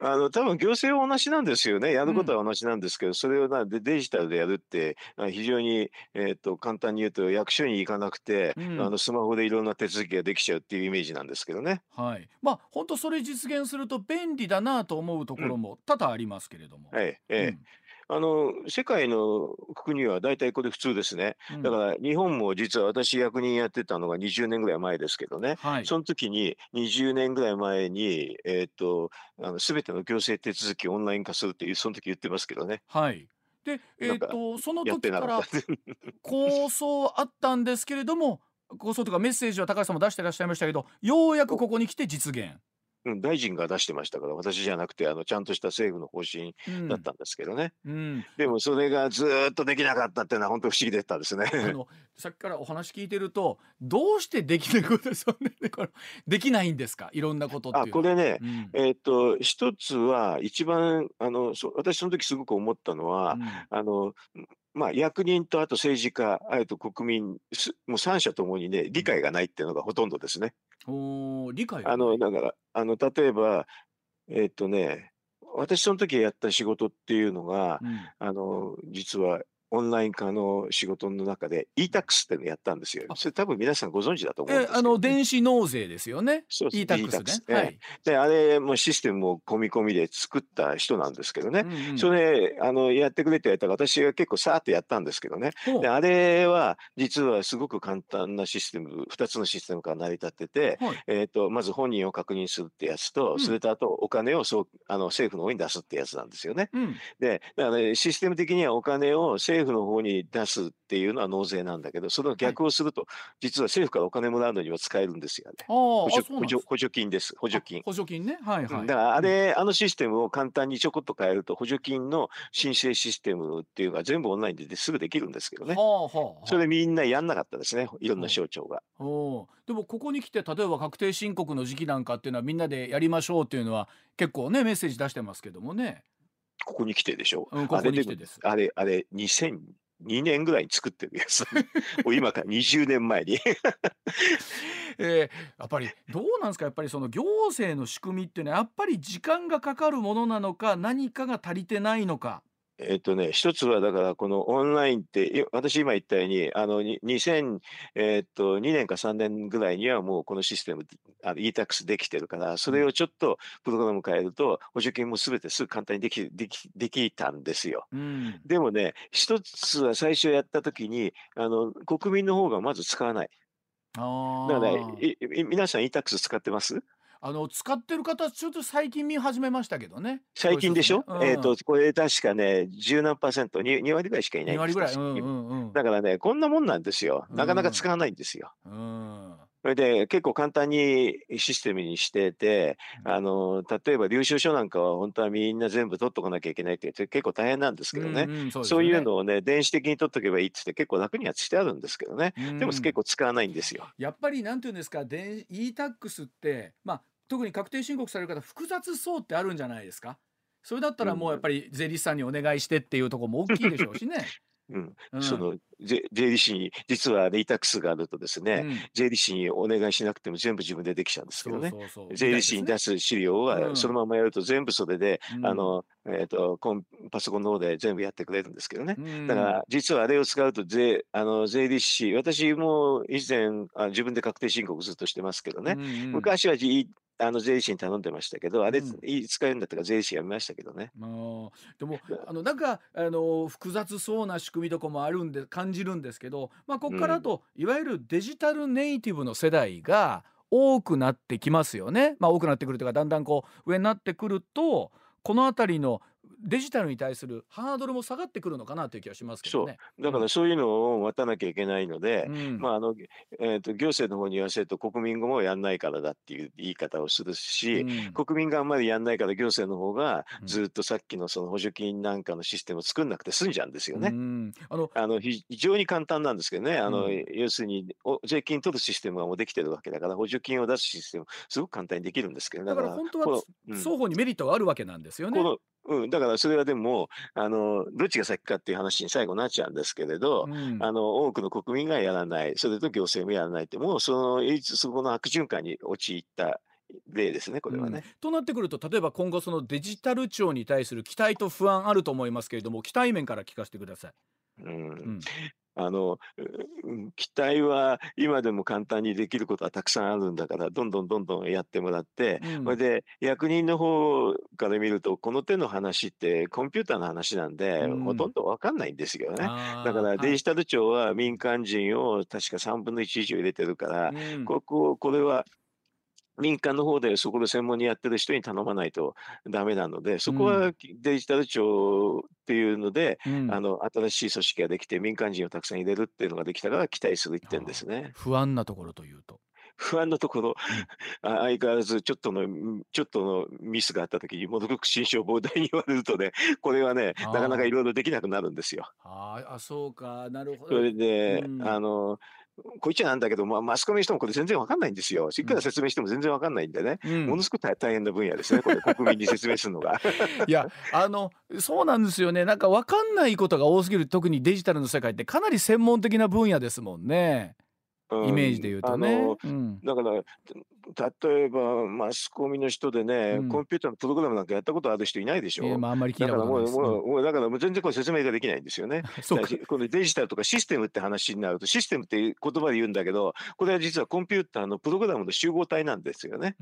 S2: あの多分行政は同じなんですよね、やることは同じなんですけど、それをなでデジタルでやるって、あ非常に、えー、と簡単に言うと、役所に行かなくて、
S1: うん。
S2: あのスマホでいろんな手続きができちゃうっていうイメージなんですけどね。
S1: はい、まあ本当それ実現すると便利だなと思うところも多々ありますけれども。
S2: はい。ええあの世界の国は大体これ普通ですね。
S1: うん
S2: だから日本も実は私役人やってたのが20年ぐらい前ですけどね。
S1: はい、
S2: その時に20年ぐらい前に、えー、とあの全ての行政手続きをオンライン化するっていうその時言ってますけどね。
S1: はい。で、えっ、
S2: なんか
S1: とその時か
S2: ら。
S1: 構想あったんですけれども、構想とかメッセージは高橋さんも出してらっしゃいましたけど、ようやくここに来て実現。
S2: うん、大臣が出してましたから、私じゃなくて、あのちゃんとした政府の方針
S1: うん
S2: だったんですけどね。
S1: うん、
S2: でもそれがずーっとできなかったっていうのは本当不思議だったですね。<laughs>
S1: あのさっきからお話聞いてるとどうしてできない <laughs> ことですよねできないんですか？いろんなことっていうのは。
S2: あ、これね、
S1: うん。
S2: えっ、と、一つは一番、あの、そ私その時すごく思ったのは、あの、まあ、役人とあと政治家、あと国民、すもう三者ともにね、理解がないっていうのがほとんどですね。
S1: うん、おー理解が
S2: あの、だから、あの、例えば、えっ、とね、私その時やった仕事っていうのが、
S1: うん。
S2: あの、実はオンライン化の仕事の中で e-tax っていうのをやったんですよ。
S1: あ
S2: それ多分皆さんご存知だと思うんですけど、
S1: えあの電子納税ですよね。
S2: そうそう
S1: e-tax ね。はい。
S2: で、あれもシステムを込み込みで作った人なんですけどね。
S1: うんうん
S2: それ、あの、やってくれって言われたから、私が結構さーっとやったんですけどね。で、あれは、実はすごく簡単なシステム、2つのシステムから成り立ってて、
S1: はい
S2: えっ、と、まず本人を確認するってやつと、
S1: うん
S2: それとあとお金をそう、あの、政府の方に出すってやつなんですよね。
S1: うん
S2: で、だからね、システム的にはお金を政政府の方に出すっていうのは納税なんだけど、その逆をすると、実は政府からお金もらうのには使えるんですよね。補助補助補助金です、補助金。
S1: 補助金ね。はいはい。
S2: だからあれ、あのシステムを簡単にちょこっと変えると、補助金の申請システムっていうのが全部オンラインですぐできるんですけどね。はあはあ、それみんなやんなかったですね、いろんな省庁が。
S1: でもここに来て、例えば確定申告の時期なんかっていうのはみんなでやりましょうっていうのは結構ね、メッセージ出してますけどもね。
S2: ここに来てでしょ。
S1: うん、ここに来てです。
S2: あれ、あれ、2002年ぐらいに作ってるやつ。<laughs> もう今から20年前に <laughs>
S1: えー、やっぱりどうなんですか？やっぱりその行政の仕組みっていうのはやっぱり時間がかかるものなのか何かが足りてないのか。
S2: えっとね、一つはだからこのオンラインって、私今言ったように、あの、2002年か3年ぐらいにはもうこのシステム、あの e-tax できてるから、それをちょっとプログラム変えると、補助金もすべてすぐ簡単にでき、でき、できたんですよ。うん、でもね、一つは最初やったときに、あの、国民の方がまず使わない。だからね、皆さん e-tax 使ってます？
S1: あの使ってる方ちょっと最近見始めましたけどね。
S2: 最近でしょ、うん、えっ、ー、とこれ確かね十何パーセント 2, 2割ぐらいしかいない
S1: 2割ぐらい、うんうんうん、
S2: だからねこんなもんなんですよ。なかなか使わないんですよ。うん。それで結構簡単にシステムにしてて、あの例えば領収書なんかは本当はみんな全部取っとかなきゃいけないって結構大変なんですけどね、うんうんそうね、そういうのをね電子的に取っとけばいいって結構楽にはしてあるんですけどね、うん、でも結構使わないんですよ。
S1: やっぱりなんていうんですか e-tax ってまあ特に確定申告される方複雑そうってあるんじゃないですか？それだったらもうやっぱり税理士さんにお願いしてっていうところも大きいでしょうしね。<laughs>
S2: うん、うん、その税理士に実はレイタックスがあるとですね、うん、税理士にお願いしなくても全部自分でできちゃうんですけどね。税理士に出す資料はそのままやると全部それで、うん、あのえーと、とパソコンの方で全部やってくれるんですけどね、だから実はあれを使うと税あの税理士私も以前あ自分で確定申告ずっとしてますけどね、昔はあの税理士に頼んでましたけど、あれ、うん、使えるんだったら税理士やめましたけどね。
S1: あでもあのなんかあの複雑そうな仕組みとかもあるんで感じるんですけど、まあ、ここからと、うん、いわゆるデジタルネイティブの世代が多くなってきますよね。まあ、多くなってくるというかだんだんこう上になってくるとこの辺りのデジタルに対するハードルも下がってくるのかなという気がしますけどね。
S2: だからそういうのを待たなきゃいけないので、うん、まああのえーと、行政の方に言わせると国民語もやんないからだっていう言い方をするし、うん、国民があんまりやんないから行政の方がずっとさっきのその補助金なんかのシステムを作んなくて済んじゃうんですよね。うん、あのあの非常に簡単なんですけどね、あの要するに税金取るシステムがもうできてるわけだから補助金を出すシステムすごく簡単にできるんですけど
S1: だから本当は双方にメリットがあるわけなんですよね。
S2: うん、だからそれはでもあのどっちが先かっていう話に最後なっちゃうんですけれど、うん、あの多くの国民がやらないそれと行政もやらないってもうそのそこの悪循環に陥った例ですねこれはね、うん、
S1: となってくると例えば今後そのデジタル庁に対する期待と不安あると思いますけれども期待面から聞かせてください。うん、う
S2: ん、あの、期待は今でも簡単にできることはたくさんあるんだから、どんどんどんどんやってもらって、うん、それで役人の方から見ると、この手の話ってコンピューターの話なんで、うん、ほとんどわかんないんですよね。だからデジタル庁は民間人を確か3分の1以上入れてるから、うん、ここ、これは民間の方でそこで専門にやってる人に頼まないとダメなので、そこはデジタル庁っていうので、うん、あの新しい組織ができて民間人をたくさん入れるっていうのができたから期待する一点ですね。
S1: 不安なところというと。
S2: 不安なところ、<laughs> 相変わらずちょっとの、ちょっとのミスがあった時に、ものすごく心象膨大に言われるとね、<laughs> これはね、なかなかいろいろできなくなるんですよ。
S1: ああ、そうか、なるほど。
S2: それで、うん、あの、こいつなんだけど、まあ、マスコミの人もこれ全然わかんないんですよ。いくら説明しても全然わかんないんでね、うん、ものすごく大変な分野ですね、これ、国民に説明するのが。<laughs>
S1: いや、あの、そうなんですよね。なんかわかんないことが多すぎる、特にデジタルの世界ってかなり専門的な分野ですもんね。イメージで言うとね。
S2: うん、だから例えばマスコミの人でね、うん、コンピューターのプログラムなんかやったことある人いないでしょ？えー、
S1: まあ、あんまり聞いたことないです、
S2: だからもうもうだからもう全然これ説明ができないんですよね。<laughs> このデジタルとかシステムって話になるとシステムって言葉で言うんだけどこれは実はコンピューターのプログラムの集合体なんですよね。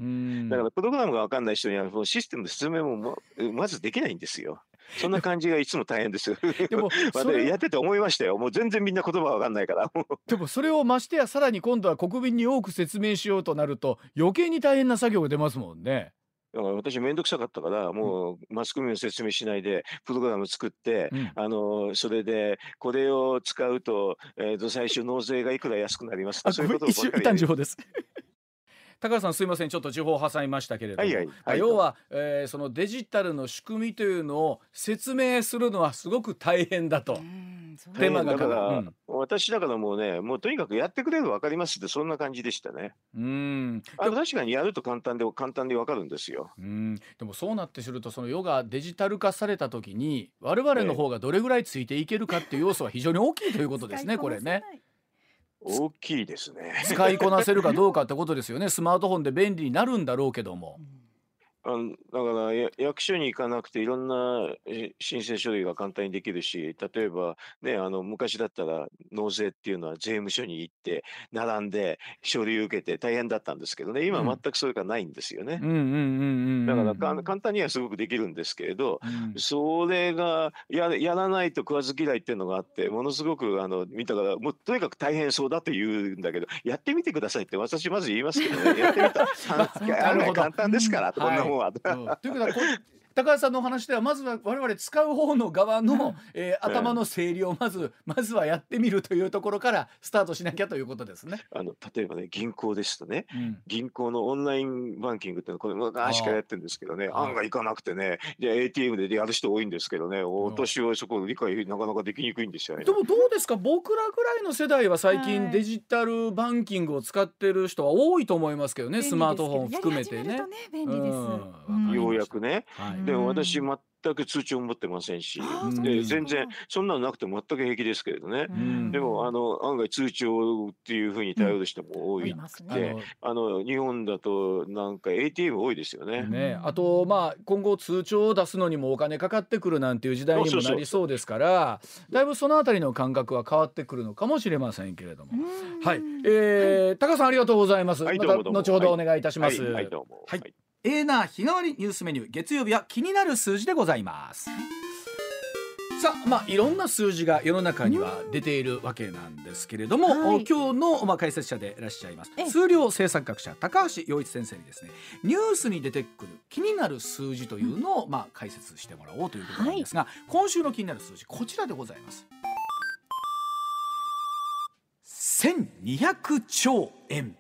S2: だからプログラムが分かんない人にはシステムの説明もまずできないんですよ。そんな感じがいつも大変です。でも <laughs> やってて思いましたよ。もう全然みんな言葉わかんないから。
S1: でもそれをましてやさらに今度は国民に多く説明しようとなると余計に大変な作業が出ますもんね。
S2: だから私面倒くさかったからもうマスコミの説明しないでプログラム作って、
S1: うん
S2: あのそれでこれを使うと,、えー、と最初納税がいくら安くなりますそういうことをばっかりやる
S1: 旦情報です高橋さんすいません。ちょっと情報を挟みましたけれども、
S2: はいはい。はい。
S1: 要は、えーそのデジタルの仕組みというのを説明するのはすごく大変だと。テーマが
S2: だから、
S1: うん。
S2: 私だからもうねもうとにかくやってくれれば分かりますってそんな感じでしたね。
S1: うん。
S2: 確かにやると簡単で簡単に分かるんですよ。
S1: うん。でもそうなってするとその世がデジタル化された時に我々の方がどれぐらいついていけるかっていう要素は非常に大きいということですね <laughs> これね。
S2: 大きいですね。
S1: 使いこなせるかどうかってことですよね。スマートフォンで便利になるんだろうけども。
S2: あのだからや役所に行かなくていろんなえ申請書類が簡単にできるし例えば、ね、あの昔だったら納税っていうのは税務署に行って並んで書類受けて大変だったんですけどね。今
S1: うん。
S2: 全くそれがないんですよね。
S1: うん。うんうんうんうん。
S2: だからか簡単にはすごくできるんですけれど
S1: うん。
S2: それがややらないと食わず嫌いっていうのがあってものすごくあの見たからもうとにかく大変そうだと言うんだけどやってみてくださいって私まず言いますけどね。やってみた <laughs> 簡単ですから、こんなもん思。
S1: うんということはこ高橋さんのお話ではまずは我々使う方の側の、えー頭の整理をまず <laughs> まずはやってみるというところからスタートしなきゃということですね。
S2: あの例えばね銀行ですとね。
S1: うん。
S2: 銀行のオンラインバンキングっていうのはこれ昔からやってるんですけどね案がいかなくてねで ATM でやる人多いんですけどねお年はそこ理解なかなかできにくいんですよね。
S1: で。もどうですか？僕らぐらいの世代は最近
S3: はい。
S1: デジタルバンキングを使ってる人は多いと思いますけどねスマートフォン含めてね。
S3: 便利です。
S1: うん。
S2: ようやくね。
S1: はい
S2: でも私全く通帳持ってませんし。で全然そんなのなくても全く平気ですけれどね。
S1: ん。
S2: でもあの案外通帳っていうふうに頼る人も多い
S3: います
S1: あ
S3: ね。
S1: の
S2: あの日本だとなんか ATM 多いですよね。
S1: ね、あとまあ今後通帳を出すのにもお金かかってくるなんていう時代にもなりそうですからだいぶそのあたりの感覚は変わってくるのかもしれませんけれども。はい、えー、高さんありがとうございます。また
S2: はいどうもどうも。
S1: 後ほどお願いいたします。
S2: はい、はい、どうも。
S1: はいエーナー日替わりニュースメニュー月曜日は気になる数字でございます。さあまあいろんな数字が世の中には出ているわけなんですけれども、
S3: はい
S1: お今日のまあ解説者でいらっしゃいます
S3: ええ
S1: 数量政策学者高橋洋一先生にですねニュースに出てくる気になる数字というのをまあ解説してもらおうということなんですが、今週の気になる数字こちらでございます。1200兆円。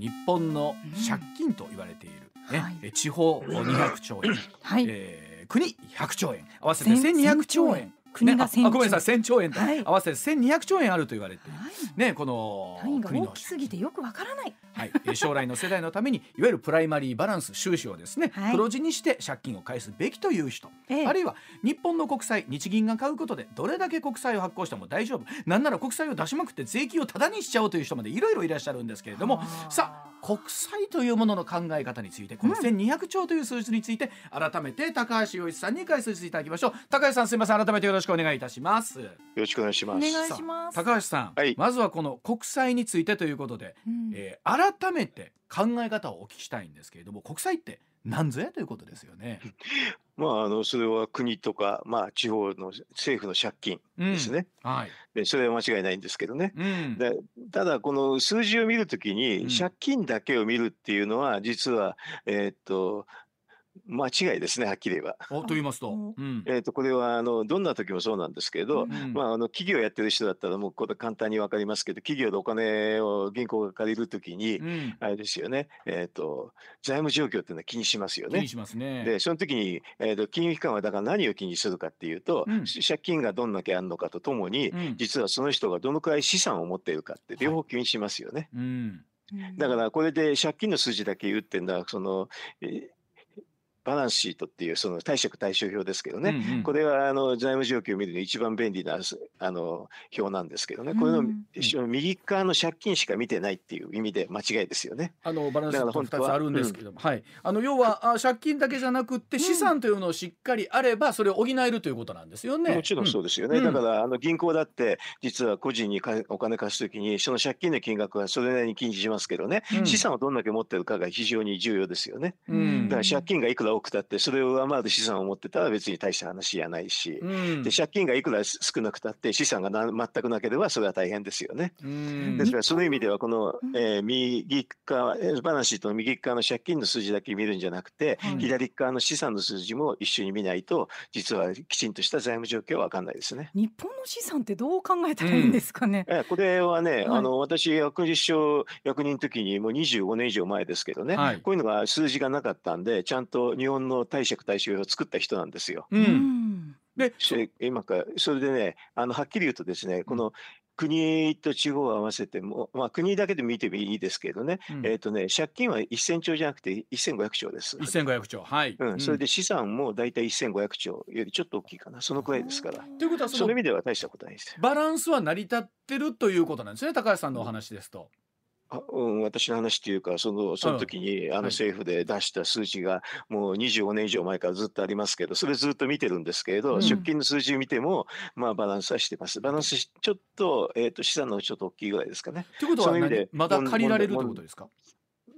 S1: まあ日本の借金と言われている、ね。
S3: はい。
S1: え地方200兆円、
S3: はい。
S1: えー国100兆円。合わせて
S3: 千
S1: 1200兆円。
S3: 国が1000
S1: ねああごめんなさい。1000兆円と、
S3: はい。
S1: 合わせて1200兆円あると言われて
S3: はい。
S1: ねこの
S3: 単位が
S1: 国の。
S3: 大きすぎてよくわからない。
S1: はい、えー将来の世代のためにいわゆるプライマリーバランス収支をですね、
S3: はい。
S1: 黒字にして借金を返すべきという人、
S3: ええ。
S1: あるいは日本の国債日銀が買うことでどれだけ国債を発行しても大丈夫。なんなら国債を出しまくって税金をタダにしちゃおうという人までいろいろいらっしゃるんですけれども
S3: はあ
S1: さあ国債というものの考え方についてこの1200兆という数字について改めて高橋洋一さんに解説していただきましょう。高橋さんすみません。改めてよろしくお願いいたします。
S2: よろしくお願いします。
S3: お願いします。
S1: さあ高橋さん、
S2: はい。
S1: まずはこの国債についてということで
S3: うん。
S1: えー改めて考え方をお聞きしたいんですけれども国債って何ぞや？ということですよね。
S2: まあ、あの、それは国とか、まあ、地方の政府の借金
S1: うん
S2: ですね。
S1: はい。
S2: で、それは間違いないんですけどね。
S1: うん。
S2: でただ、この数字を見るとき
S1: うん
S2: に、借金だけを見るっていうのは、実は、えーっと、間違いですね、はっきり言えば。
S1: おと言いますと、
S3: お
S1: うん。
S2: えーっと、これは、あの、どんな時もそうなんですけど、
S1: うん
S2: まあ、あの企業やってる人だったらもうこれ簡単に分かりますけど企業でお金を銀行が借りるときに、
S1: うん。
S2: あれですよね、えー、と財務状況っていうのは気にしますよね。
S1: 気にしますね。
S2: でその時に、えー、と金融機関はだから何を気にするかっていうと、
S1: うん
S2: 借金がどんだけあるのかとともに、
S1: うん
S2: 実はその人がどのくらい資産を持っているかって両方気にしますよね。
S1: うん。
S2: だからこれで借金の数字だけ言うっていうのはその、えーバランスシートっていうその貸借対照表ですけどね、
S1: うんうん。
S2: これはあの財務状況を見るのに一番便利なすあの表なんですけどね、これの右側の借金しか見てないっていう意味で間違いですよね。
S1: あのバランスと二
S2: だから本当は
S1: つあるんですけども、はい。あの要はあ借金だけじゃなくって資産というのをしっかりあればそれを補えるということなんですよね。
S2: もちろんそう
S1: う
S2: ですよね、
S1: うん。
S2: だからあの銀行だって実は個人にかお金貸すときにその借金の金額はそれなりに気にしますけどね、
S1: うん。
S2: 資産をどんだけ持ってるかが非常に重要ですよね。
S1: ん。うん。
S2: だから借金がいくらら多くたってそれを上回る資産を持ってたら別に大した話じゃないし、うん、で借金がいくら少なくたって資産がな全くなければそれは大変ですよね。うん、ですからその意味ではこの、えー、右側バランシートの右側の借金の数字だけ見るんじゃなくて、はい、左側の資産の数字も一緒に見ないと実はきちんとした財務状況は分かんないですね。
S3: 日本の資産ってどう考えたらいいんですかね。
S2: うん、えこれはね、はい、あの私役実証役人の時にもう25年以上前ですけどね、はい、こういうのが数字がなかったんでちゃんと日本の貸借対照表を作った人なんですよ。うん、で今かそれでねあのはっきり言うとですねこの国と地方を合わせても、まあ、国だけで見てもいいですけどね、うん、えっ、ー、とね、借金は1000兆じゃなくて1500兆です。
S1: 1500兆、はい。
S2: うん、それで資産も大体1500兆よりちょっと大きいかな、そのくらいですから。ということはその意味では大したことないです。
S1: バランスは成り立ってるということなんですね、高橋さんのお話ですと。
S2: あうん、私の話っていうか、そのその時にあの政府で出した数字が、もう25年以上前からずっとありますけど、それずっと見てるんですけれど、うん、出金の数字を見ても、まあ、バランスはしてます。バランスちょっと、えーと、資産のちょっと大きいぐらいですかね。
S1: ということは、まだ借りられるということですか？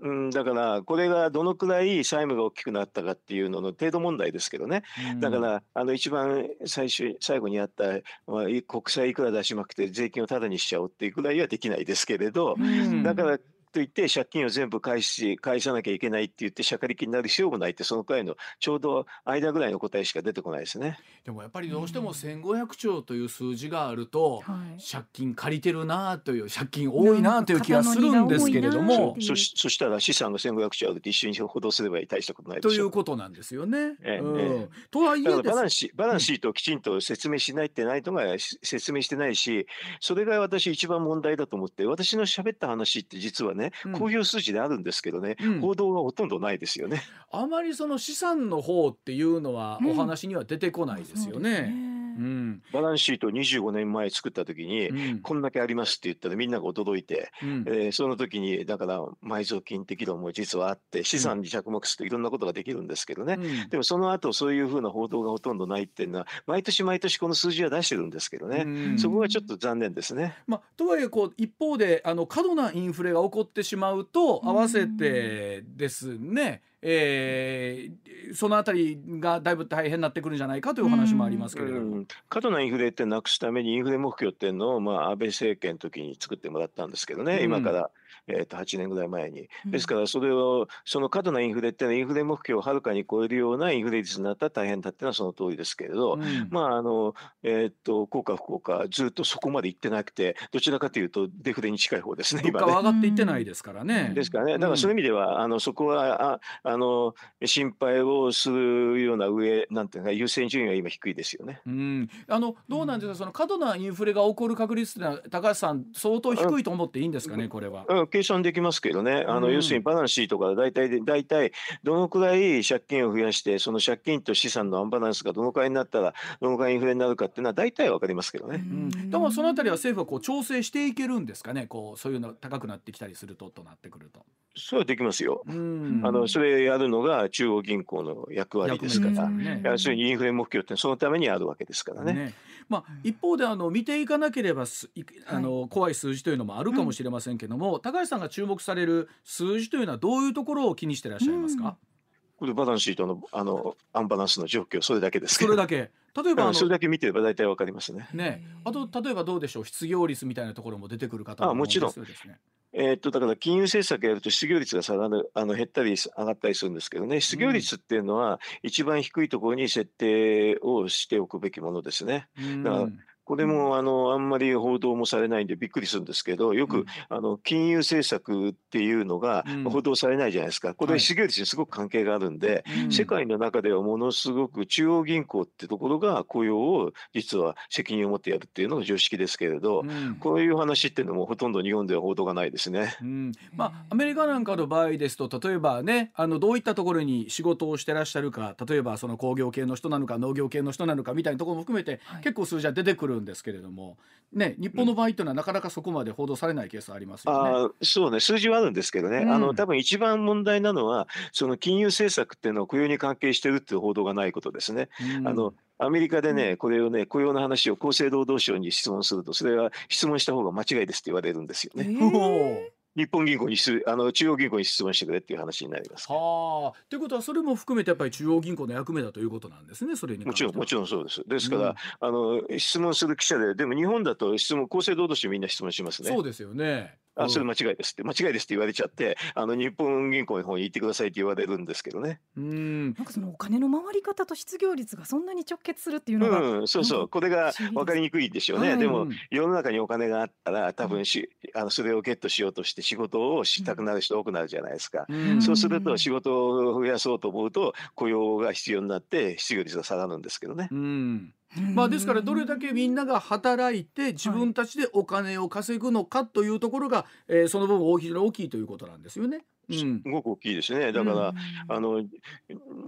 S2: うん、だからこれがどのくらい債務が大きくなったかっていうのの程度問題ですけどね、だからあの一番最初最後にあった、まあ、国債いくら出しまくって税金をタダにしちゃおうっていうくらいはできないですけれど、だからと言って借金を全部返し返さなきゃいけないって言ってしゃかりきになる必要もないってそのくらいのちょうど間ぐらいの答えしか出てこないですね。
S1: でもやっぱりどうしても1500兆という数字があると、借金借りてるなという借金多いなという気がするんですけれども
S2: そそしたら資産が1500兆あると一緒に補導すれば大したことないで
S1: しょ。ということなんですよね。ええう
S2: ん、とはいえバランスバランスシートをきちんと説明しないってないとが説明してないしそれが私一番問題だと思って私の喋った話って実はね、こういう数字であるんですけどね、うん、報道がほとんどないですよね。
S1: あまりその資産の方っていうのはお話には出てこないですよね。
S2: うん、バランスシートを25年前作った時に、うん、こんだけありますって言ったらみんなが驚いて、うん、えー、その時にだから埋蔵金的論も実はあって資産に着目するといろんなことができるんですけどね、うん、でもその後そういうふうな報道がほとんどないっていうのは毎年毎年この数字は出してるんですけどね、そこがちょっと残念ですね。
S1: まあ、とはいえこう一方であの過度なインフレが起こってしまうと合わせてですね、えー、そのあたりがだいぶ大変になってくるんじゃないかという話もありますけれども。
S2: 過度なインフレってなくすためにインフレ目標っていうのを、まあ、安倍政権の時に作ってもらったんですけどね、今からえー、と8年ぐらい前に。ですからそれをその過度なインフレっていうのはインフレ目標をはるかに超えるようなインフレ率になったら大変だっていうのはその通りですけれど、うん、まああのえっ、と効果不効果ずっとそこまでいってなくてどちらかというとデフレに近い方ですね
S1: 今ね。上がっていってないですからね。
S2: ですからねだからそういう意味では、あのそこはああの心配をするような上なんていうか優先順位は今低いですよね。
S1: うん、あのどうなんですか？その過度なインフレが起こる確率ってのは高橋さん相当低いと思っていいんですかねこれは。
S2: うん、計算できますけどね、あの、要するにバランスシートから大体、大体、どのくらい借金を増やして、その借金と資産のアンバランスがどのくらいになったら、どのくらいインフレになるかっていうのは大体わかりますけどね。うん、
S1: でもそのあたりは政府はこう調整していけるんですかね、こう、そういうの高くなってきたりすると、となってくると。
S2: それはできますよ。あのそれやるのが中央銀行の役割ですから、ね、要するにインフレ目標ってそのためにあるわけですからね。ね
S1: まあ、一方であの見ていかなければあの怖い数字というのもあるかもしれませんけども、うん、高橋さんが注目される数字というのはどういうところを気にしていらっしゃいますか、
S2: これバランスシートのあのアンバランスの状況それだけです
S1: それだけ。例えば、
S2: うん、それだけ見てれば大体わかりますね。
S1: ね、あと例えばどうでしょう？失業率みたいなところも出てくる方
S2: も、あもちろん。えー、っとだから金融政策やると失業率が下がるあの減ったり上がったりするんですけどね。失業率っていうのは一番低いところに設定をしておくべきものですね。だからこれもあのあんまり報道もされないんでびっくりするんですけどよく、うん、あの金融政策っていうのが報道されないじゃないですか、これ失業率にすごく関係があるんで、はい、世界の中ではものすごく中央銀行ってところが雇用を実は責任を持ってやるっていうのが常識ですけれど、うん、こういう話っていうのもほとんど日本では報道がないですね。
S1: うん、まあアメリカなんかの場合ですと例えばねあのどういったところに仕事をしてらっしゃるか例えばその工業系の人なのか農業系の人なのかみたいなところも含めて、はい、結構数字は出てくるんですけれども。ね、日本の場合というのはなかなかそこまで報道されないケースありますよね。あ
S2: そうね数字はあるんですけどね、うん、あの多分一番問題なのはその金融政策っていうのは雇用に関係してるっていう報道がないことですね。うん、あのアメリカでね、これをね、雇用の話を厚生労働省に質問すると、それは質問した方が間違いですって言われるんですよね。日本銀行にあの中央銀行に質問してくれっていう話になります。
S1: はあ。ということはそれも含めてやっぱり中央銀行の役目だということなんですね。それに
S2: もちろんもちろんそうです。ですから、うん、あの質問する記者ででも日本だと質問厚生労働省みんな質問しますね。
S1: そうですよね。
S2: あそれ間違いですって。間違いですって言われちゃってあの日本銀行の方に行ってくださいって言われるんですけどね。
S3: うん。なんかそのお金の回り方と失業率がそんなに直結するっていうのが、
S2: うん、そうそう。これが分かりにくいでしょうね。はい、でも世の中にお金があったら多分し、うん、あのそれをゲットしようとして仕事をしたくなる人多くなるじゃないですか。うん、そうすると仕事を増やそうと思うと雇用が必要になって失業率が下がるんですけどね。
S1: うんまあ、ですからどれだけみんなが働いて自分たちでお金を稼ぐのかというところが、えー、その分大きい大きいということなんですよね。
S2: すごく大きいですね。だから、あの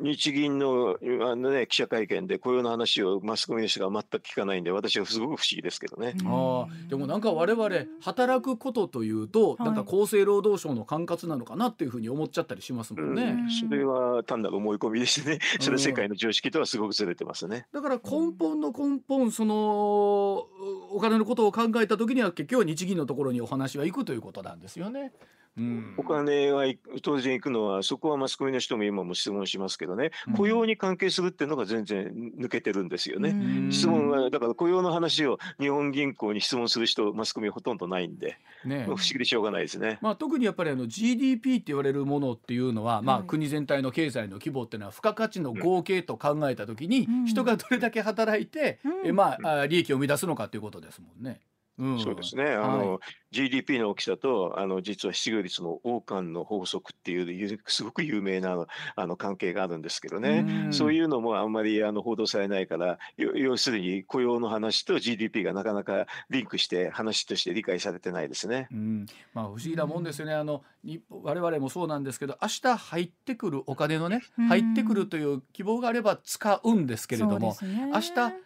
S2: 日銀のあの、ね、記者会見で雇用の話をマスコミの人が全く聞かないんで私はすごく不思議ですけどね。
S1: あでもなんか我々働くことというと、なんか厚生労働省の管轄なのかなっていうふうに思っちゃったりしますもんね。
S2: うん、それは単なる思い込みでしてねそれは世界の常識とはすごくずれてますね。
S1: だから根本の根本そのお金のことを考えた時には結局は日銀のところにお話は行くということなんですよね。
S2: うん、お金は当然行くのはそこはマスコミの人も今も質問しますけどね。雇用に関係するっていうのが全然抜けてるんですよね。うん、質問はだから雇用の話を日本銀行に質問する人マスコミほとんどないんで、ね、不思議でしょうがないですね。
S1: まあ、特にやっぱりあの GDP って言われるものっていうのは、まあ、国全体の経済の規模っていうのは付加価値の合計と考えた時に、人がどれだけ働いて、えまあ、利益を生み出すのかということですもんね。
S2: うん、そうですね。あの、はい、GDP の大きさと、あの、実は失業率の王冠の法則っていう、すごく有名な、あの、関係があるんですけどね。うん、そういうのもあんまり、あの、報道されないから、要するに雇用の話と GDP がなかなかリンクして話として理解されてないですね。
S1: うん、まあ、不思議なもんですよね。あの、我々もそうなんですけど、明日入ってくるお金のね、入ってくるという希望があれば使うんですけれども、ね、明日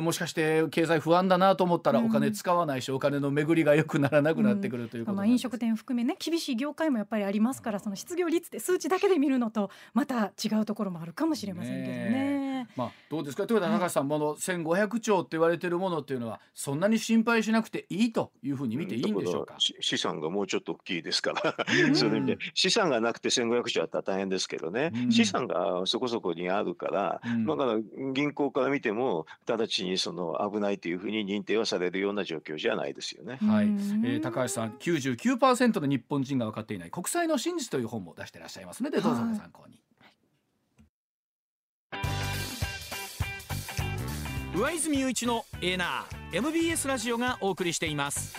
S1: もしかして経済不安だなと思ったらお金使わないし、お金の巡りが良くならなくなってくるということ、うん、まあ、
S3: 飲食店含めね厳しい業界もやっぱりありますからその失業率って数値だけで見るのとまた違うところもあるかもしれませんけどね。
S1: まあ、どうですか？ということは高橋さん、もの1500兆って言われてるものっていうのはそんなに心配しなくていいというふうに見ていいんでしょうか、
S2: 資産がもうちょっと大きいですから。そういう意味で資産がなくて1500兆あったら大変ですけどね、資産がそこそこにあるから、だから銀行から見ても直ちにその危ないというふうに認定はされるような状況じゃないですよね。
S1: はい、えー、高橋さん99%の日本人が分かっていない国際の真実という本も出していらっしゃいますのでどうぞご参考に。上泉雄一のエーナー MBS ラジオがお送りしています。